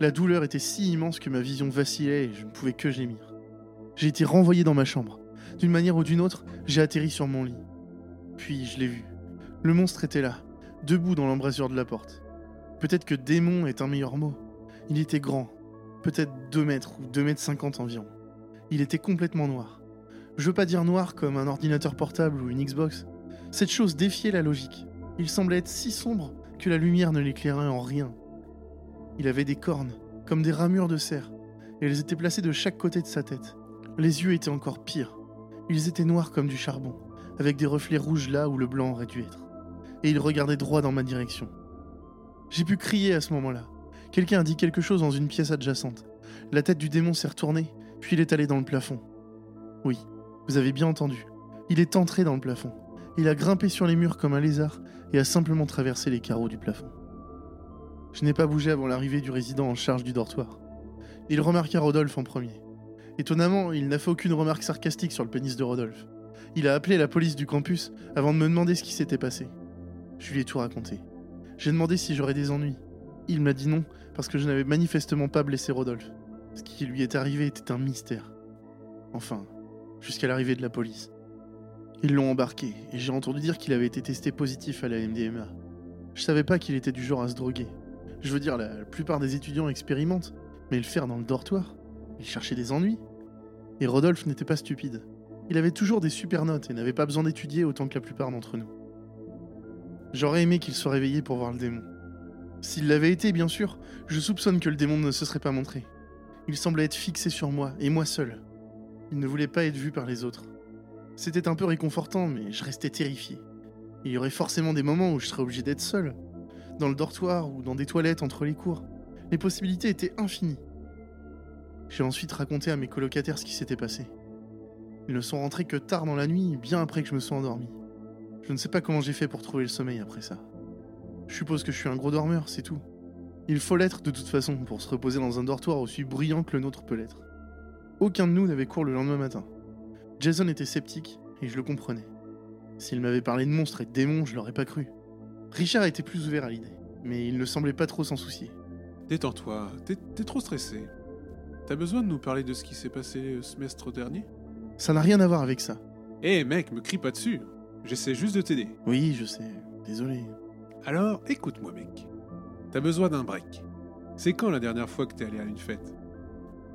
La douleur était si immense que ma vision vacillait et je ne pouvais que gémir. J'ai été renvoyé dans ma chambre. D'une manière ou d'une autre, j'ai atterri sur mon lit. Puis je l'ai vu. Le monstre était là, debout dans l'embrasure de la porte. Peut-être que démon est un meilleur mot. Il était grand, peut-être 2 mètres ou 2 mètres 50 environ. Il était complètement noir. Je veux pas dire noir comme un ordinateur portable ou une Xbox. Cette chose défiait la logique. Il semblait être si sombre que la lumière ne l'éclairait en rien. Il avait des cornes, comme des ramures de cerf, et elles étaient placées de chaque côté de sa tête. Les yeux étaient encore pires. Ils étaient noirs comme du charbon, avec des reflets rouges là où le blanc aurait dû être. Et il regardait droit dans ma direction. J'ai pu crier à ce moment-là. Quelqu'un a dit quelque chose dans une pièce adjacente. La tête du démon s'est retournée, puis il est allé dans le plafond. Oui, vous avez bien entendu. Il est entré dans le plafond. Il a grimpé sur les murs comme un lézard et a simplement traversé les carreaux du plafond. Je n'ai pas bougé avant l'arrivée du résident en charge du dortoir. Il remarqua Rodolphe en premier. Étonnamment, il n'a fait aucune remarque sarcastique sur le pénis de Rodolphe. Il a appelé la police du campus avant de me demander ce qui s'était passé. Je lui ai tout raconté. J'ai demandé si j'aurais des ennuis. Il m'a dit non, parce que je n'avais manifestement pas blessé Rodolphe. Ce qui lui est arrivé était un mystère. Enfin, jusqu'à l'arrivée de la police. Ils l'ont embarqué, et j'ai entendu dire qu'il avait été testé positif à la MDMA. Je savais pas qu'il était du genre à se droguer. Je veux dire, la plupart des étudiants expérimentent, mais le faire dans le dortoir Il cherchait des ennuis. Et Rodolphe n'était pas stupide. Il avait toujours des super notes et n'avait pas besoin d'étudier autant que la plupart d'entre nous. J'aurais aimé qu'il soit réveillé pour voir le démon. S'il l'avait été, bien sûr, je soupçonne que le démon ne se serait pas montré. Il semblait être fixé sur moi, et moi seul. Il ne voulait pas être vu par les autres. C'était un peu réconfortant, mais je restais terrifié. Il y aurait forcément des moments où je serais obligé d'être seul, dans le dortoir ou dans des toilettes entre les cours. Les possibilités étaient infinies. J'ai ensuite raconté à mes colocataires ce qui s'était passé. Ils ne sont rentrés que tard dans la nuit, bien après que je me sois endormi. Je ne sais pas comment j'ai fait pour trouver le sommeil après ça. Je suppose que je suis un gros dormeur, c'est tout. Il faut l'être de toute façon pour se reposer dans un dortoir aussi brillant que le nôtre peut l'être. Aucun de nous n'avait cours le lendemain matin. Jason était sceptique, et je le comprenais. S'il m'avait parlé de monstres et de démons, je l'aurais pas cru. Richard était plus ouvert à l'idée, mais il ne semblait pas trop s'en soucier. Détends-toi, t'es t'es trop stressé. T'as besoin de nous parler de ce qui s'est passé le semestre dernier? Ça n'a rien à voir avec ça. Eh mec, me crie pas dessus. J'essaie juste de t'aider. Oui, je sais. Désolé. Alors, écoute-moi mec. T'as besoin d'un break. C'est quand la dernière fois que t'es allé à une fête?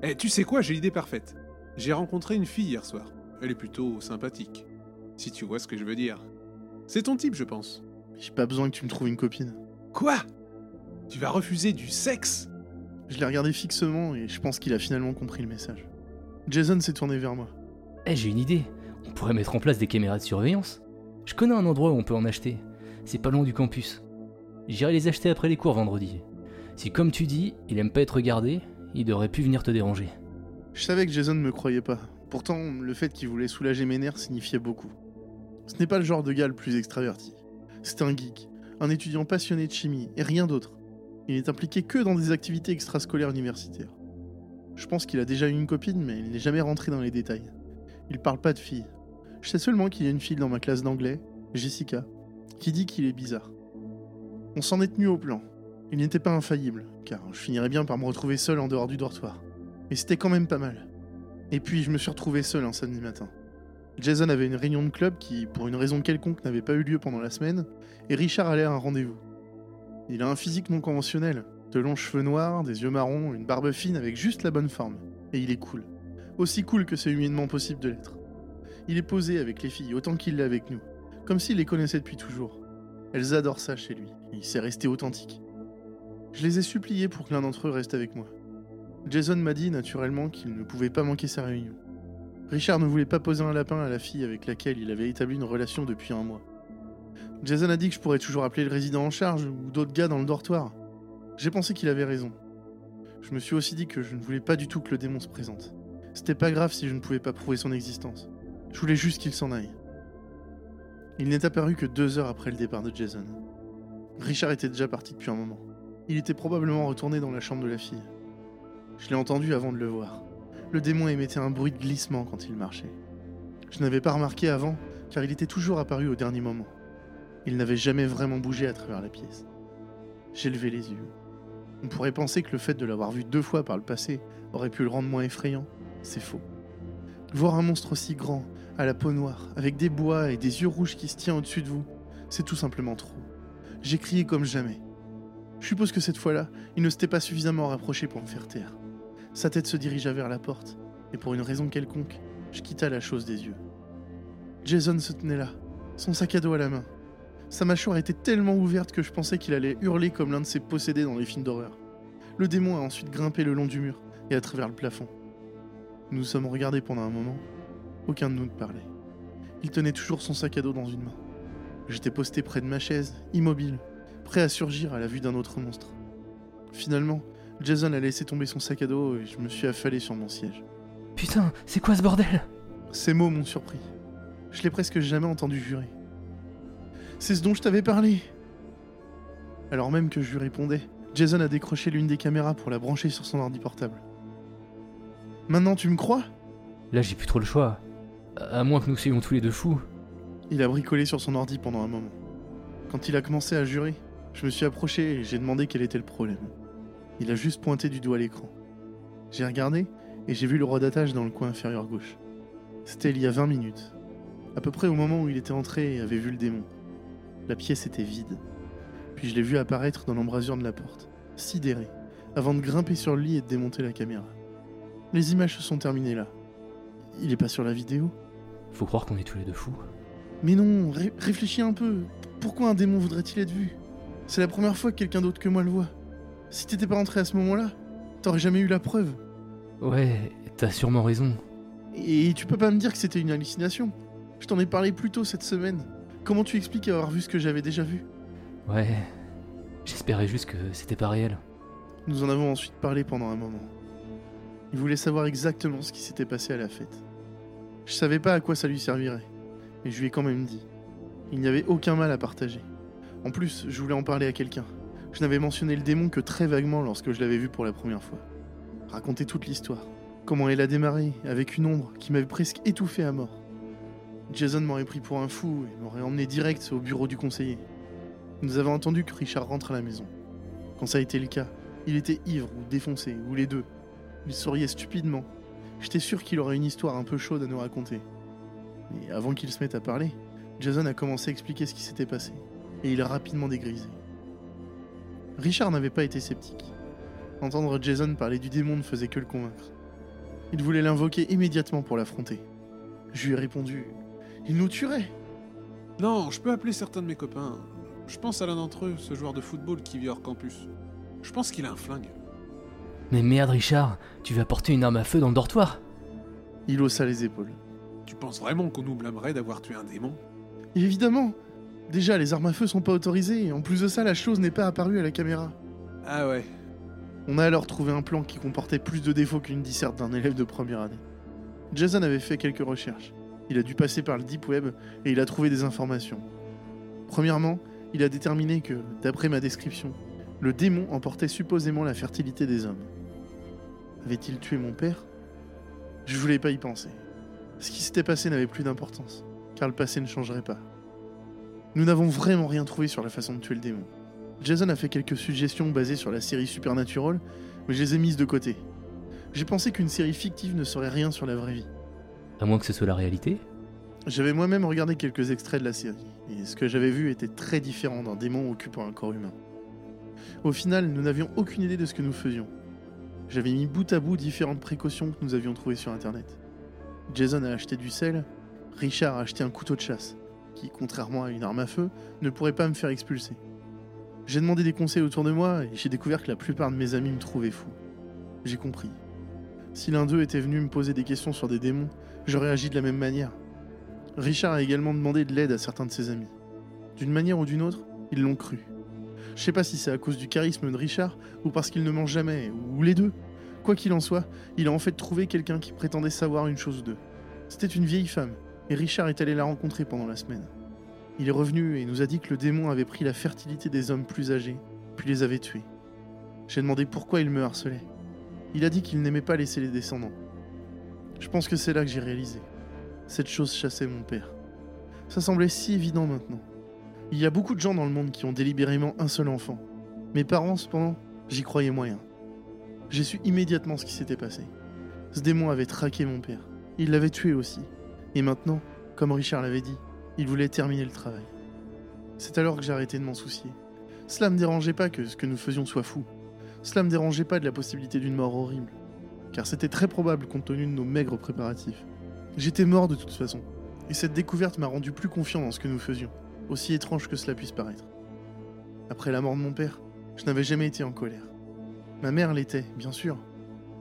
Eh, tu sais quoi, j'ai l'idée parfaite. J'ai rencontré une fille hier soir. Elle est plutôt sympathique. Si tu vois ce que je veux dire. C'est ton type, je pense. J'ai pas besoin que tu me trouves une copine. Quoi? Tu vas refuser du sexe? Je l'ai regardé fixement et je pense qu'il a finalement compris le message. Jason s'est tourné vers moi. Eh, j'ai une idée. On pourrait mettre en place des caméras de surveillance. Je connais un endroit où on peut en acheter. C'est pas loin du campus. J'irai les acheter après les cours vendredi. Si, comme tu dis, il aime pas être regardé, il devrait plus venir te déranger. Je savais que Jason ne me croyait pas. Pourtant, le fait qu'il voulait soulager mes nerfs signifiait beaucoup. Ce n'est pas le genre de gars le plus extraverti. C'est un geek, un étudiant passionné de chimie, et rien d'autre. Il n'est impliqué que dans des activités extrascolaires universitaires. Je pense qu'il a déjà eu une copine, mais il n'est jamais rentré dans les détails. Il parle pas de filles. Je sais seulement qu'il y a une fille dans ma classe d'anglais, Jessica, qui dit qu'il est bizarre. On s'en est tenu au plan. Il n'était pas infaillible, car je finirais bien par me retrouver seul en dehors du dortoir. Mais c'était quand même pas mal. Et puis je me suis retrouvé seul un samedi matin. Jason avait une réunion de club qui, pour une raison quelconque, n'avait pas eu lieu pendant la semaine, et Richard allait à un rendez-vous. Il a un physique non conventionnel, de longs cheveux noirs, des yeux marrons, une barbe fine avec juste la bonne forme. Et il est cool. Aussi cool que c'est humainement possible de l'être. Il est posé avec les filles autant qu'il l'est avec nous, comme s'il les connaissait depuis toujours. Elles adorent ça chez lui, il s'est resté authentique. Je les ai suppliés pour que l'un d'entre eux reste avec moi. Jason m'a dit naturellement qu'il ne pouvait pas manquer sa réunion. Richard ne voulait pas poser un lapin à la fille avec laquelle il avait établi une relation depuis un mois. Jason a dit que je pourrais toujours appeler le résident en charge ou d'autres gars dans le dortoir. J'ai pensé qu'il avait raison. Je me suis aussi dit que je ne voulais pas du tout que le démon se présente. C'était pas grave si je ne pouvais pas prouver son existence. Je voulais juste qu'il s'en aille. Il n'est apparu que deux heures après le départ de Jason. Richard était déjà parti depuis un moment. Il était probablement retourné dans la chambre de la fille. Je l'ai entendu avant de le voir. Le démon émettait un bruit de glissement quand il marchait. Je n'avais pas remarqué avant, car il était toujours apparu au dernier moment. Il n'avait jamais vraiment bougé à travers la pièce. J'ai levé les yeux. On pourrait penser que le fait de l'avoir vu deux fois par le passé aurait pu le rendre moins effrayant. C'est faux. Voir un monstre aussi grand, à la peau noire, avec des bois et des yeux rouges qui se tient au-dessus de vous, c'est tout simplement trop. J'ai crié comme jamais. Je suppose que cette fois-là, il ne s'était pas suffisamment rapproché pour me faire taire. Sa tête se dirigea vers la porte, et pour une raison quelconque, je quittai la chose des yeux. Jason se tenait là, son sac à dos à la main. Sa mâchoire était tellement ouverte que je pensais qu'il allait hurler comme l'un de ses possédés dans les films d'horreur. Le démon a ensuite grimpé le long du mur et à travers le plafond. Nous nous sommes regardés pendant un moment. Aucun de nous ne parlait. Il tenait toujours son sac à dos dans une main. J'étais posté près de ma chaise, immobile, prêt à surgir à la vue d'un autre monstre. Finalement, Jason a laissé tomber son sac à dos et je me suis affalé sur mon siège. Putain, c'est quoi ce bordel? Ces mots m'ont surpris. Je l'ai presque jamais entendu jurer. C'est ce dont je t'avais parlé. Alors même que je lui répondais, Jason a décroché l'une des caméras pour la brancher sur son ordi portable. Maintenant tu me crois? Là, j'ai plus trop le choix. À moins que nous soyons tous les deux fous. Il a bricolé sur son ordi pendant un moment. Quand il a commencé à jurer, je me suis approché et j'ai demandé quel était le problème. Il a juste pointé du doigt l'écran. J'ai regardé et j'ai vu le redatage dans le coin inférieur gauche. C'était il y a 20 minutes, à peu près au moment où il était entré et avait vu le démon. La pièce était vide. Puis je l'ai vu apparaître dans l'embrasure de la porte, sidéré, avant de grimper sur le lit et de démonter la caméra. Les images se sont terminées là. Il est pas sur la vidéo Faut croire qu'on est tous les deux fous. Mais non, ré- réfléchis un peu. Pourquoi un démon voudrait-il être vu? C'est la première fois que quelqu'un d'autre que moi le voit. Si t'étais pas rentré à ce moment-là, t'aurais jamais eu la preuve. Ouais, t'as sûrement raison. Et tu peux pas me dire que c'était une hallucination. Je t'en ai parlé plus tôt cette semaine. Comment tu expliques avoir vu ce que j'avais déjà vu? Ouais. J'espérais juste que c'était pas réel. Nous en avons ensuite parlé pendant un moment. Il voulait savoir exactement ce qui s'était passé à la fête. Je savais pas à quoi ça lui servirait, mais je lui ai quand même dit. Il n'y avait aucun mal à partager. En plus, je voulais en parler à quelqu'un. Je n'avais mentionné le démon que très vaguement lorsque je l'avais vu pour la première fois. Raconter toute l'histoire. Comment elle a démarré, avec une ombre qui m'avait presque étouffé à mort. Jason m'aurait pris pour un fou et m'aurait emmené direct au bureau du conseiller. Nous avons entendu que Richard rentre à la maison. Quand ça a été le cas, il était ivre ou défoncé, ou les deux. Il souriait stupidement. J'étais sûr qu'il aurait une histoire un peu chaude à nous raconter. Mais avant qu'il se mette à parler, Jason a commencé à expliquer ce qui s'était passé, et il a rapidement dégrisé. Richard n'avait pas été sceptique. Entendre Jason parler du démon ne faisait que le convaincre. Il voulait l'invoquer immédiatement pour l'affronter. Je lui ai répondu Il nous tuerait Non, je peux appeler certains de mes copains. Je pense à l'un d'entre eux, ce joueur de football qui vit hors campus. Je pense qu'il a un flingue. Mais merde, Richard, tu vas porter une arme à feu dans le dortoir Il haussa les épaules. Tu penses vraiment qu'on nous blâmerait d'avoir tué un démon? Évidemment Déjà, les armes à feu sont pas autorisées, et en plus de ça, la chose n'est pas apparue à la caméra. Ah ouais. On a alors trouvé un plan qui comportait plus de défauts qu'une disserte d'un élève de première année. Jason avait fait quelques recherches. Il a dû passer par le Deep Web et il a trouvé des informations. Premièrement, il a déterminé que, d'après ma description, le démon emportait supposément la fertilité des hommes. Avait-il tué mon père? Je voulais pas y penser. Ce qui s'était passé n'avait plus d'importance, car le passé ne changerait pas. Nous n'avons vraiment rien trouvé sur la façon de tuer le démon. Jason a fait quelques suggestions basées sur la série Supernatural, mais je les ai mises de côté. J'ai pensé qu'une série fictive ne saurait rien sur la vraie vie. À moins que ce soit la réalité J'avais moi-même regardé quelques extraits de la série, et ce que j'avais vu était très différent d'un démon occupant un corps humain. Au final, nous n'avions aucune idée de ce que nous faisions. J'avais mis bout à bout différentes précautions que nous avions trouvées sur internet. Jason a acheté du sel, Richard a acheté un couteau de chasse, qui, contrairement à une arme à feu, ne pourrait pas me faire expulser. J'ai demandé des conseils autour de moi et j'ai découvert que la plupart de mes amis me trouvaient fou. J'ai compris. Si l'un d'eux était venu me poser des questions sur des démons, j'aurais agi de la même manière. Richard a également demandé de l'aide à certains de ses amis. D'une manière ou d'une autre, ils l'ont cru. Je sais pas si c'est à cause du charisme de Richard ou parce qu'il ne ment jamais, ou les deux. Quoi qu'il en soit, il a en fait trouvé quelqu'un qui prétendait savoir une chose ou deux. C'était une vieille femme, et Richard est allé la rencontrer pendant la semaine. Il est revenu et nous a dit que le démon avait pris la fertilité des hommes plus âgés, puis les avait tués. J'ai demandé pourquoi il me harcelait. Il a dit qu'il n'aimait pas laisser les descendants. Je pense que c'est là que j'ai réalisé. Cette chose chassait mon père. Ça semblait si évident maintenant. Il y a beaucoup de gens dans le monde qui ont délibérément un seul enfant. Mes parents, cependant, j'y croyais moyen. J'ai su immédiatement ce qui s'était passé. Ce démon avait traqué mon père. Il l'avait tué aussi. Et maintenant, comme Richard l'avait dit, il voulait terminer le travail. C'est alors que j'ai arrêté de m'en soucier. Cela me dérangeait pas que ce que nous faisions soit fou. Cela me dérangeait pas de la possibilité d'une mort horrible. Car c'était très probable compte tenu de nos maigres préparatifs. J'étais mort de toute façon. Et cette découverte m'a rendu plus confiant dans ce que nous faisions, aussi étrange que cela puisse paraître. Après la mort de mon père, je n'avais jamais été en colère. Ma mère l'était, bien sûr.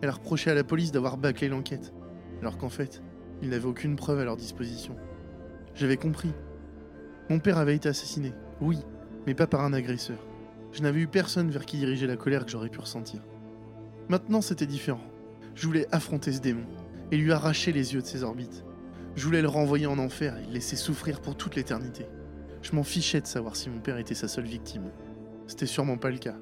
Elle a reproché à la police d'avoir bâclé l'enquête, alors qu'en fait, ils n'avaient aucune preuve à leur disposition. J'avais compris. Mon père avait été assassiné, oui, mais pas par un agresseur. Je n'avais eu personne vers qui diriger la colère que j'aurais pu ressentir. Maintenant, c'était différent. Je voulais affronter ce démon et lui arracher les yeux de ses orbites. Je voulais le renvoyer en enfer et le laisser souffrir pour toute l'éternité. Je m'en fichais de savoir si mon père était sa seule victime. C'était sûrement pas le cas.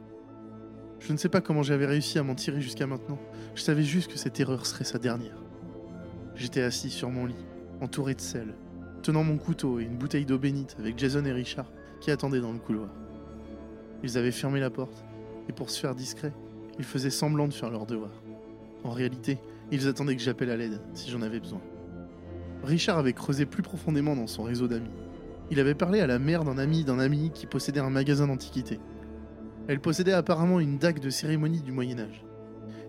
Je ne sais pas comment j'avais réussi à m'en tirer jusqu'à maintenant. Je savais juste que cette erreur serait sa dernière. J'étais assis sur mon lit, entouré de sel, tenant mon couteau et une bouteille d'eau bénite avec Jason et Richard qui attendaient dans le couloir. Ils avaient fermé la porte, et pour se faire discret, ils faisaient semblant de faire leur devoir. En réalité, ils attendaient que j'appelle à l'aide si j'en avais besoin. Richard avait creusé plus profondément dans son réseau d'amis. Il avait parlé à la mère d'un ami d'un ami qui possédait un magasin d'antiquités. Elle possédait apparemment une dague de cérémonie du Moyen Âge.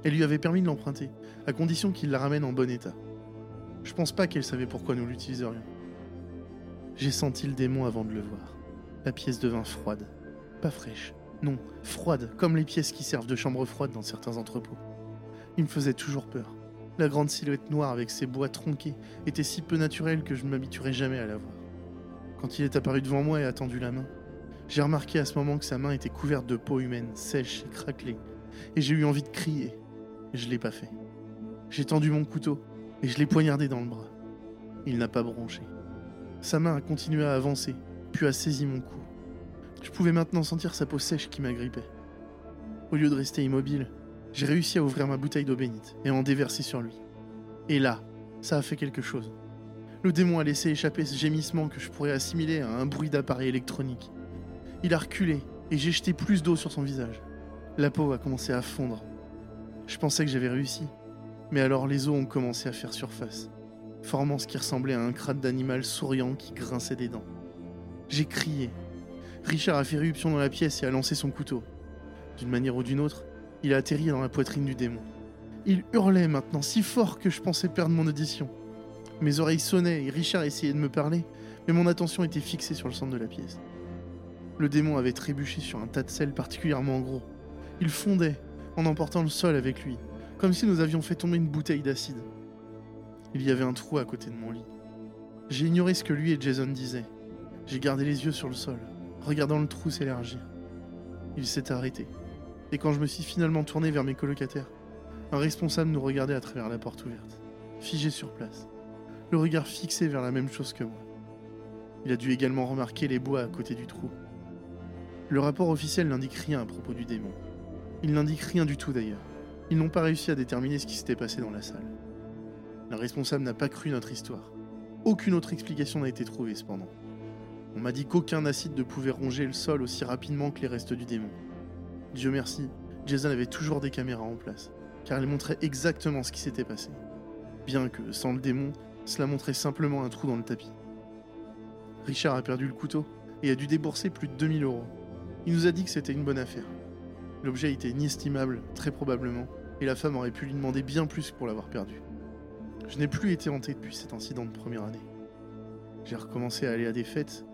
Elle lui avait permis de l'emprunter, à condition qu'il la ramène en bon état. Je pense pas qu'elle savait pourquoi nous l'utiliserions. J'ai senti le démon avant de le voir. La pièce devint froide. Pas fraîche. Non, froide, comme les pièces qui servent de chambre froide dans certains entrepôts. Il me faisait toujours peur. La grande silhouette noire avec ses bois tronqués était si peu naturelle que je ne m'habituerais jamais à la voir. Quand il est apparu devant moi et a tendu la main, j'ai remarqué à ce moment que sa main était couverte de peau humaine, sèche et craquelée, et j'ai eu envie de crier, mais je l'ai pas fait. J'ai tendu mon couteau et je l'ai poignardé dans le bras. Il n'a pas bronché. Sa main a continué à avancer, puis a saisi mon cou. Je pouvais maintenant sentir sa peau sèche qui m'agrippait. Au lieu de rester immobile, j'ai réussi à ouvrir ma bouteille d'eau bénite et en déverser sur lui. Et là, ça a fait quelque chose. Le démon a laissé échapper ce gémissement que je pourrais assimiler à un bruit d'appareil électronique. Il a reculé et j'ai jeté plus d'eau sur son visage. La peau a commencé à fondre. Je pensais que j'avais réussi, mais alors les os ont commencé à faire surface, formant ce qui ressemblait à un crâne d'animal souriant qui grinçait des dents. J'ai crié. Richard a fait éruption dans la pièce et a lancé son couteau. D'une manière ou d'une autre, il a atterri dans la poitrine du démon. Il hurlait maintenant si fort que je pensais perdre mon audition. Mes oreilles sonnaient et Richard essayait de me parler, mais mon attention était fixée sur le centre de la pièce. Le démon avait trébuché sur un tas de sel particulièrement gros. Il fondait, en emportant le sol avec lui, comme si nous avions fait tomber une bouteille d'acide. Il y avait un trou à côté de mon lit. J'ai ignoré ce que lui et Jason disaient. J'ai gardé les yeux sur le sol, regardant le trou s'élargir. Il s'est arrêté. Et quand je me suis finalement tourné vers mes colocataires, un responsable nous regardait à travers la porte ouverte, figé sur place, le regard fixé vers la même chose que moi. Il a dû également remarquer les bois à côté du trou. Le rapport officiel n'indique rien à propos du démon. Il n'indique rien du tout d'ailleurs. Ils n'ont pas réussi à déterminer ce qui s'était passé dans la salle. Le responsable n'a pas cru notre histoire. Aucune autre explication n'a été trouvée cependant. On m'a dit qu'aucun acide ne pouvait ronger le sol aussi rapidement que les restes du démon. Dieu merci, Jason avait toujours des caméras en place, car elles montraient exactement ce qui s'était passé. Bien que, sans le démon, cela montrait simplement un trou dans le tapis. Richard a perdu le couteau et a dû débourser plus de 2000 euros. Il nous a dit que c'était une bonne affaire. L'objet était inestimable, très probablement, et la femme aurait pu lui demander bien plus pour l'avoir perdu. Je n'ai plus été hanté depuis cet incident de première année. J'ai recommencé à aller à des fêtes.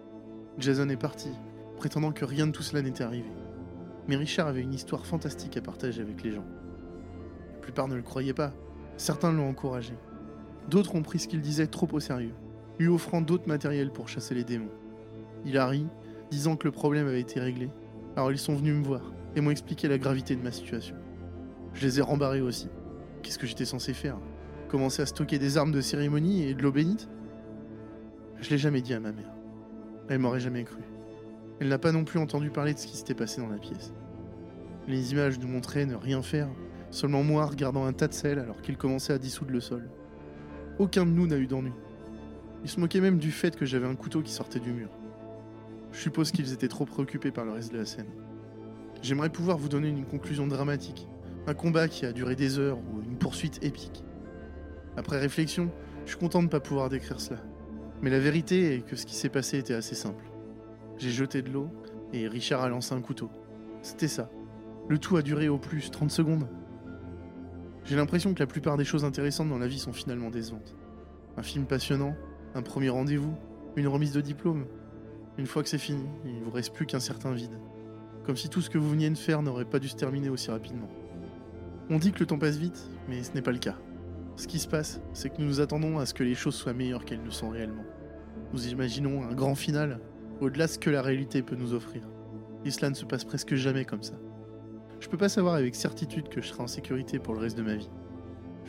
Jason est parti, prétendant que rien de tout cela n'était arrivé. Mais Richard avait une histoire fantastique à partager avec les gens. La plupart ne le croyaient pas, certains l'ont encouragé. D'autres ont pris ce qu'il disait trop au sérieux, lui offrant d'autres matériels pour chasser les démons. Il a ri, disant que le problème avait été réglé, alors ils sont venus me voir et m'ont expliqué la gravité de ma situation. Je les ai rembarrés aussi. Qu'est-ce que j'étais censé faire? Commencer à stocker des armes de cérémonie et de l'eau bénite? Je l'ai jamais dit à ma mère. Elle m'aurait jamais cru. Elle n'a pas non plus entendu parler de ce qui s'était passé dans la pièce. Les images nous montraient ne rien faire, seulement moi regardant un tas de sel alors qu'il commençait à dissoudre le sol. Aucun de nous n'a eu d'ennui. Ils se moquaient même du fait que j'avais un couteau qui sortait du mur. Je suppose qu'ils étaient trop préoccupés par le reste de la scène. J'aimerais pouvoir vous donner une conclusion dramatique, un combat qui a duré des heures ou une poursuite épique. Après réflexion, je suis content de ne pas pouvoir décrire cela. Mais la vérité est que ce qui s'est passé était assez simple. J'ai jeté de l'eau et Richard a lancé un couteau. C'était ça. Le tout a duré au plus 30 secondes. J'ai l'impression que la plupart des choses intéressantes dans la vie sont finalement décevantes. Un film passionnant, un premier rendez-vous, une remise de diplôme. Une fois que c'est fini, il ne vous reste plus qu'un certain vide. Comme si tout ce que vous veniez de faire n'aurait pas dû se terminer aussi rapidement. On dit que le temps passe vite, mais ce n'est pas le cas. Ce qui se passe, c'est que nous nous attendons à ce que les choses soient meilleures qu'elles ne sont réellement. Nous imaginons un grand final, au-delà de ce que la réalité peut nous offrir. Et cela ne se passe presque jamais comme ça. Je peux pas savoir avec certitude que je serai en sécurité pour le reste de ma vie.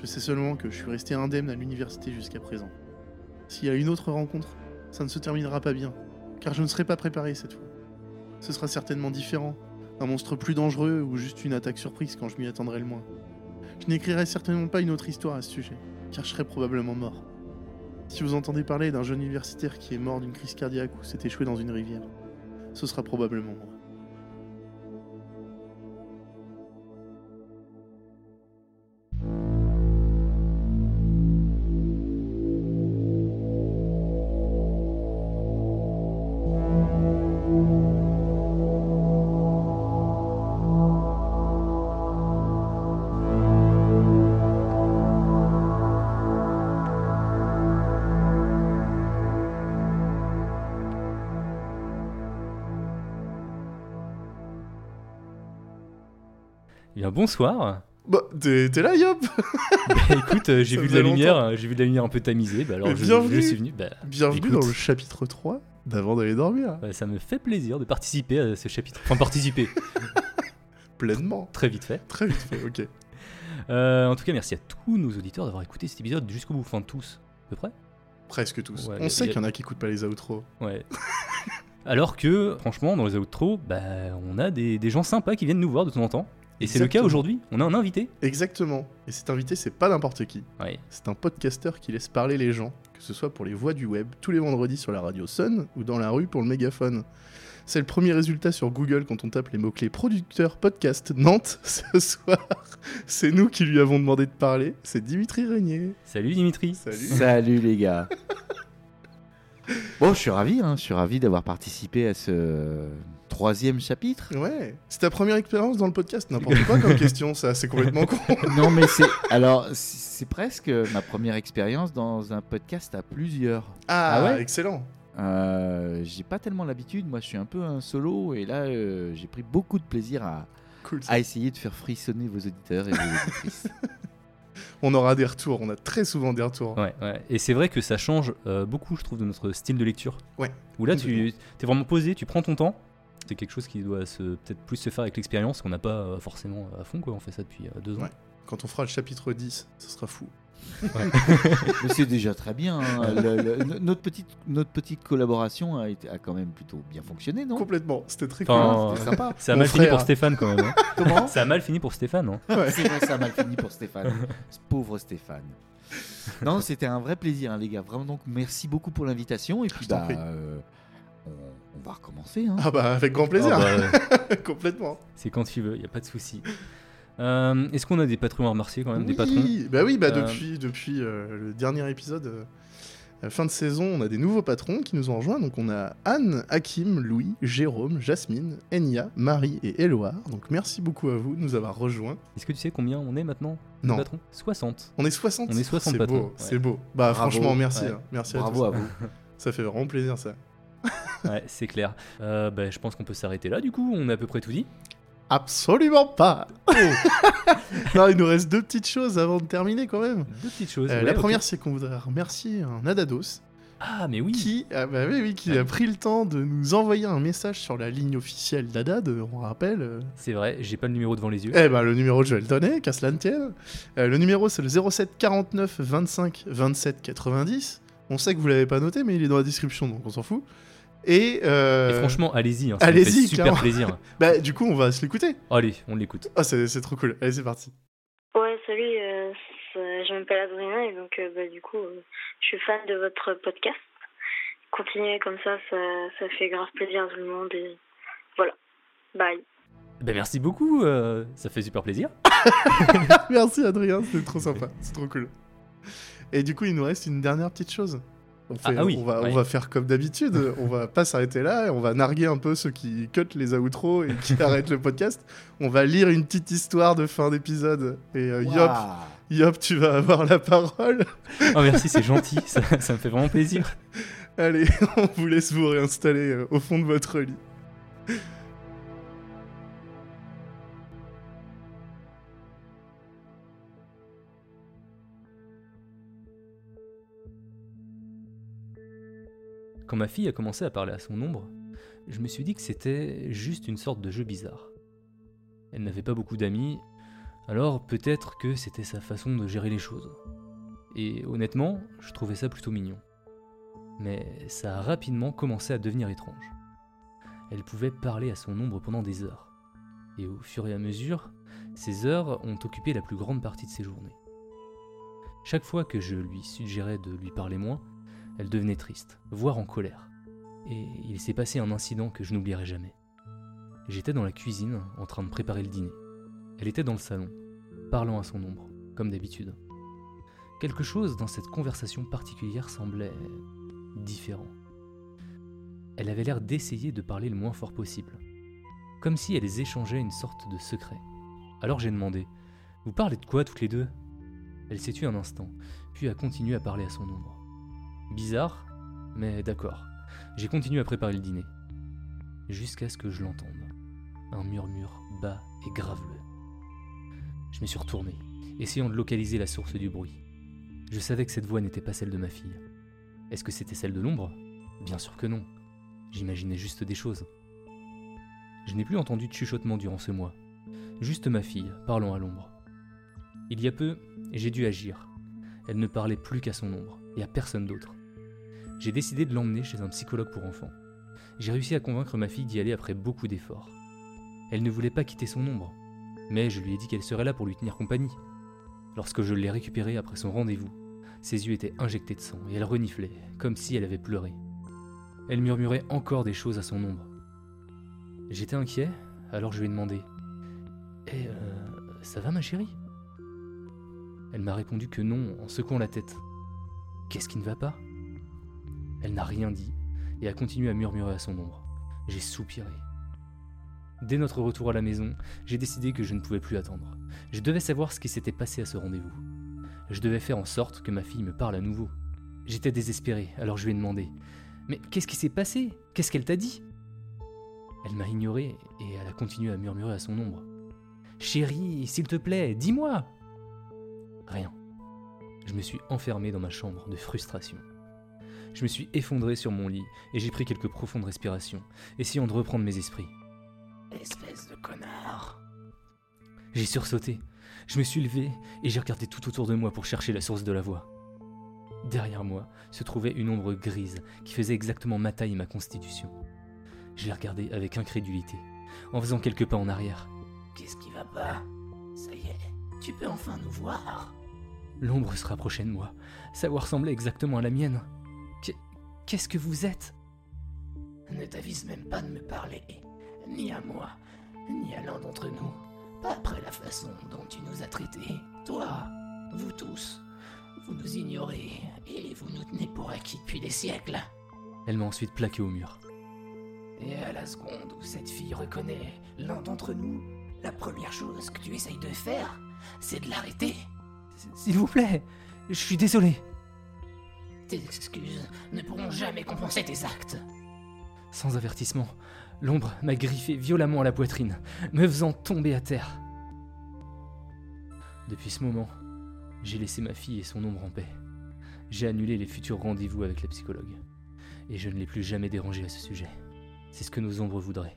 Je sais seulement que je suis resté indemne à l'université jusqu'à présent. S'il y a une autre rencontre, ça ne se terminera pas bien, car je ne serai pas préparé cette fois. Ce sera certainement différent, un monstre plus dangereux ou juste une attaque surprise quand je m'y attendrai le moins. Je n'écrirai certainement pas une autre histoire à ce sujet, car je serai probablement mort. Si vous entendez parler d'un jeune universitaire qui est mort d'une crise cardiaque ou s'est échoué dans une rivière, ce sera probablement moi. Bien, bonsoir. Bah, t'es là, Yop [LAUGHS] Bah, écoute, euh, j'ai vu de la lumière, euh, j'ai vu de la lumière un peu tamisée, bah alors Mais je, bienvenue. je suis venu. Bah, Bienvenue Écoute. dans le chapitre 3 d'avant d'aller dormir. bah, ça me fait plaisir de participer à ce chapitre. Enfin, participer, [LAUGHS] Pleinement. très vite fait. Très vite fait, ok. [LAUGHS] Euh, en tout cas, merci à tous nos auditeurs d'avoir écouté cet épisode jusqu'au bout. Enfin, tous, à peu près. Presque tous. Ouais, On y a- sait y a- qu'il y en a qui écoutent pas les outros. Ouais. Alors que, franchement, dans les outros, bah, on a des, des gens sympas qui viennent nous voir de temps en temps. Et c'est le cas aujourd'hui. On a un invité. Exactement. Et cet invité, c'est pas n'importe qui. Ouais. C'est un podcasteur qui laisse parler les gens, que ce soit pour les voix du web, tous les vendredis sur la radio Sun ou dans la rue pour le mégaphone. C'est le premier résultat sur Google quand on tape les mots-clés producteur podcast Nantes [LAUGHS] ce soir. C'est nous qui lui avons demandé de parler. C'est Dimitri Régnier. Salut Dimitri. Salut. Salut les gars. [LAUGHS] Bon, je suis ravi, hein, je suis ravi d'avoir participé à ce troisième chapitre. Ouais. C'est ta première expérience dans le podcast N'importe quoi comme [LAUGHS] question, ça. C'est complètement con. [LAUGHS] Non, mais c'est alors c'est- presque ma première expérience dans un podcast à plusieurs. Ah, Ah ouais? excellent. Euh, j'ai pas tellement l'habitude, moi je suis un peu un solo et là euh, j'ai pris beaucoup de plaisir à, Cool. à essayer de faire frissonner vos auditeurs et vos auditrices. [LAUGHS] On aura des retours. On a très souvent des retours. Ouais, ouais. Et c'est vrai que ça change euh, beaucoup, je trouve, de notre style de lecture. Ouais, Où là, tu es vraiment posé, tu prends ton temps. C'est quelque chose qui doit se peut-être plus se faire avec l'expérience, qu'on n'a pas euh, forcément à fond. Quoi. On fait ça depuis euh, deux ans. Ouais. Quand on fera le chapitre 10, ce sera fou. [LAUGHS] Mais c'est déjà très bien. hein. Le- le- no- notre, petite, notre petite collaboration a, été, a quand même plutôt bien fonctionné, non? Complètement. C'était très Enfin, cool. C'était sympa. [LAUGHS] Ça a mal fini pour Stéphane quand même. hein. [LAUGHS] Comment? Ça a mal fini pour Stéphane. hein. C'est vrai, ça a mal fini pour Stéphane. Ce pauvre Stéphane. Non, c'était un vrai plaisir, hein, les gars. Vraiment, donc, merci beaucoup pour l'invitation. Et puis, bah, euh, on, va recommencer. Hein. Ah bah avec grand plaisir. Ah bah, [LAUGHS] Complètement. c'est quand tu veux, il a pas de souci. Euh, Est-ce qu'on a des patrons à remercier quand même Des patrons? Oui, bah oui, bah Euh, depuis, depuis euh, le dernier épisode, euh, à la fin de saison, on a des nouveaux patrons qui nous ont rejoints. Donc on a Anne, Hakim, Louis, Jérôme, Jasmine, Enya, Marie et Éloire. Donc merci beaucoup à vous de nous avoir rejoints. Est-ce que tu sais combien on est maintenant de Non, patrons? 60. on est 60. On est 60 C'est patrons, beau, ouais. c'est beau. Bah Bravo. franchement, merci. Ouais. hein. Merci Bravo à à tous. vous. Ça fait vraiment plaisir ça. [LAUGHS] Ouais, c'est clair. Euh, bah, je pense qu'on peut s'arrêter là du coup, on a à peu près tout dit. Absolument pas. [LAUGHS] non, il nous reste deux petites choses avant de terminer quand même. Deux petites choses. Euh, ouais, la première, c'est qu'on voudrait remercier un Adados Ah, mais oui qui, ah bah oui, oui, qui a pris le temps de nous envoyer un message sur la ligne officielle d'Adad, on rappelle. euh. C'est vrai, j'ai pas le numéro devant les yeux. Eh ben le numéro je vais le donner, qu'à cela ne tienne. Euh, le numéro c'est le 07 49 25 27 90. On sait que vous l'avez pas noté, mais il est dans la description, donc on s'en fout. Et, euh, Et franchement, allez-y, hein, ça fait super clairement. plaisir. [LAUGHS] bah du coup on va se l'écouter. Allez, on l'écoute. Ah c'est c'est trop cool. Allez c'est parti. Ouais, salut, euh, c'est- je m'appelle Adrien et donc euh, bah, du coup euh, je suis fan de votre podcast. Continuez comme ça, ça, ça fait grave plaisir à tout le monde et voilà. Bye. Ben merci beaucoup, euh, ça fait super plaisir. [LAUGHS] Merci Adrien, c'était trop sympa, c'est trop cool. Et du coup, il nous reste une dernière petite chose. On, Ah, fait- ah oui, on, va, ouais. on va faire comme d'habitude, on va pas s'arrêter là, et on va narguer un peu ceux qui cut les outros et qui [LAUGHS] arrêtent le podcast. On va lire une petite histoire de fin d'épisode. Et euh, Yop, Yop, tu vas avoir la parole. Oh merci, c'est gentil, ça, ça me fait vraiment plaisir. Allez, [LAUGHS] on vous laisse vous réinstaller euh, au fond de votre lit. Quand ma fille a commencé à parler à son ombre, je me suis dit que c'était juste une sorte de jeu bizarre. Elle n'avait pas beaucoup d'amis, alors peut-être que c'était sa façon de gérer les choses. Et honnêtement, je trouvais ça plutôt mignon. Mais ça a rapidement commencé à devenir étrange. Elle pouvait parler à son ombre pendant des heures. Et au fur et à mesure, ces heures ont occupé la plus grande partie de ses journées. Chaque fois que je lui suggérais de lui parler moins, elle devenait triste, voire en colère. Et il s'est passé un incident que je n'oublierai jamais. J'étais dans la cuisine en train de préparer le dîner. Elle était dans le salon, parlant à son ombre, comme d'habitude. Quelque chose dans cette conversation particulière semblait différent. Elle avait l'air d'essayer de parler le moins fort possible, comme si elles échangeaient une sorte de secret. Alors j'ai demandé Vous parlez de quoi toutes les deux? Elle s'est tue un instant, puis a continué à parler à son ombre. Bizarre, mais d'accord. J'ai continué à préparer le dîner. Jusqu'à ce que je l'entende. Un murmure bas et graveleux. Je me suis retourné, essayant de localiser la source du bruit. Je savais que cette voix n'était pas celle de ma fille. Est-ce que c'était celle de l'ombre? Bien sûr que non. J'imaginais juste des choses. Je n'ai plus entendu de chuchotement durant ce mois. Juste ma fille, parlant à l'ombre. Il y a peu, j'ai dû agir. Elle ne parlait plus qu'à son ombre, et à personne d'autre. J'ai décidé de l'emmener chez un psychologue pour enfants. J'ai réussi à convaincre ma fille d'y aller après beaucoup d'efforts. Elle ne voulait pas quitter son ombre, mais je lui ai dit qu'elle serait là pour lui tenir compagnie. Lorsque je l'ai récupérée après son rendez-vous, ses yeux étaient injectés de sang et elle reniflait, comme si elle avait pleuré. Elle murmurait encore des choses à son ombre. J'étais inquiet, alors je lui ai demandé Eh, euh, ça va ma chérie? Elle m'a répondu que non en secouant la tête. Qu'est-ce qui ne va pas? Elle n'a rien dit et a continué à murmurer à son ombre. J'ai soupiré. Dès notre retour à la maison, j'ai décidé que je ne pouvais plus attendre. Je devais savoir ce qui s'était passé à ce rendez-vous. Je devais faire en sorte que ma fille me parle à nouveau. J'étais désespéré, alors je lui ai demandé Mais qu'est-ce qui s'est passé? Qu'est-ce qu'elle t'a dit? Elle m'a ignoré et elle a continué à murmurer à son ombre. Chérie, s'il te plaît, dis-moi Rien. Je me suis enfermé dans ma chambre de frustration. Je me suis effondré sur mon lit et j'ai pris quelques profondes respirations, essayant de reprendre mes esprits. Espèce de connard. J'ai sursauté. Je me suis levé et j'ai regardé tout autour de moi pour chercher la source de la voix. Derrière moi se trouvait une ombre grise qui faisait exactement ma taille et ma constitution. Je l'ai regardée avec incrédulité, en faisant quelques pas en arrière. Qu'est-ce qui va pas? Ça y est, tu peux enfin nous voir. L'ombre se rapprochait de moi. Sa voix ressemblait exactement à la mienne. Qu'est- Qu'est-ce que vous êtes? Ne t'avise même pas de me parler, ni à moi, ni à l'un d'entre nous. Pas après la façon dont tu nous as traités. Toi, vous tous, vous nous ignorez et vous nous tenez pour acquis depuis des siècles. Elle m'a ensuite plaqué au mur. Et à la seconde où cette fille reconnaît l'un d'entre nous, la première chose que tu essayes de faire, c'est de l'arrêter. S'il vous plaît, je suis désolé. Tes excuses ne pourront jamais compenser tes actes. Sans avertissement, l'ombre m'a griffé violemment à la poitrine, me faisant tomber à terre. Depuis ce moment, j'ai laissé ma fille et son ombre en paix. J'ai annulé les futurs rendez-vous avec la psychologue. Et je ne l'ai plus jamais dérangée à ce sujet. C'est ce que nos ombres voudraient.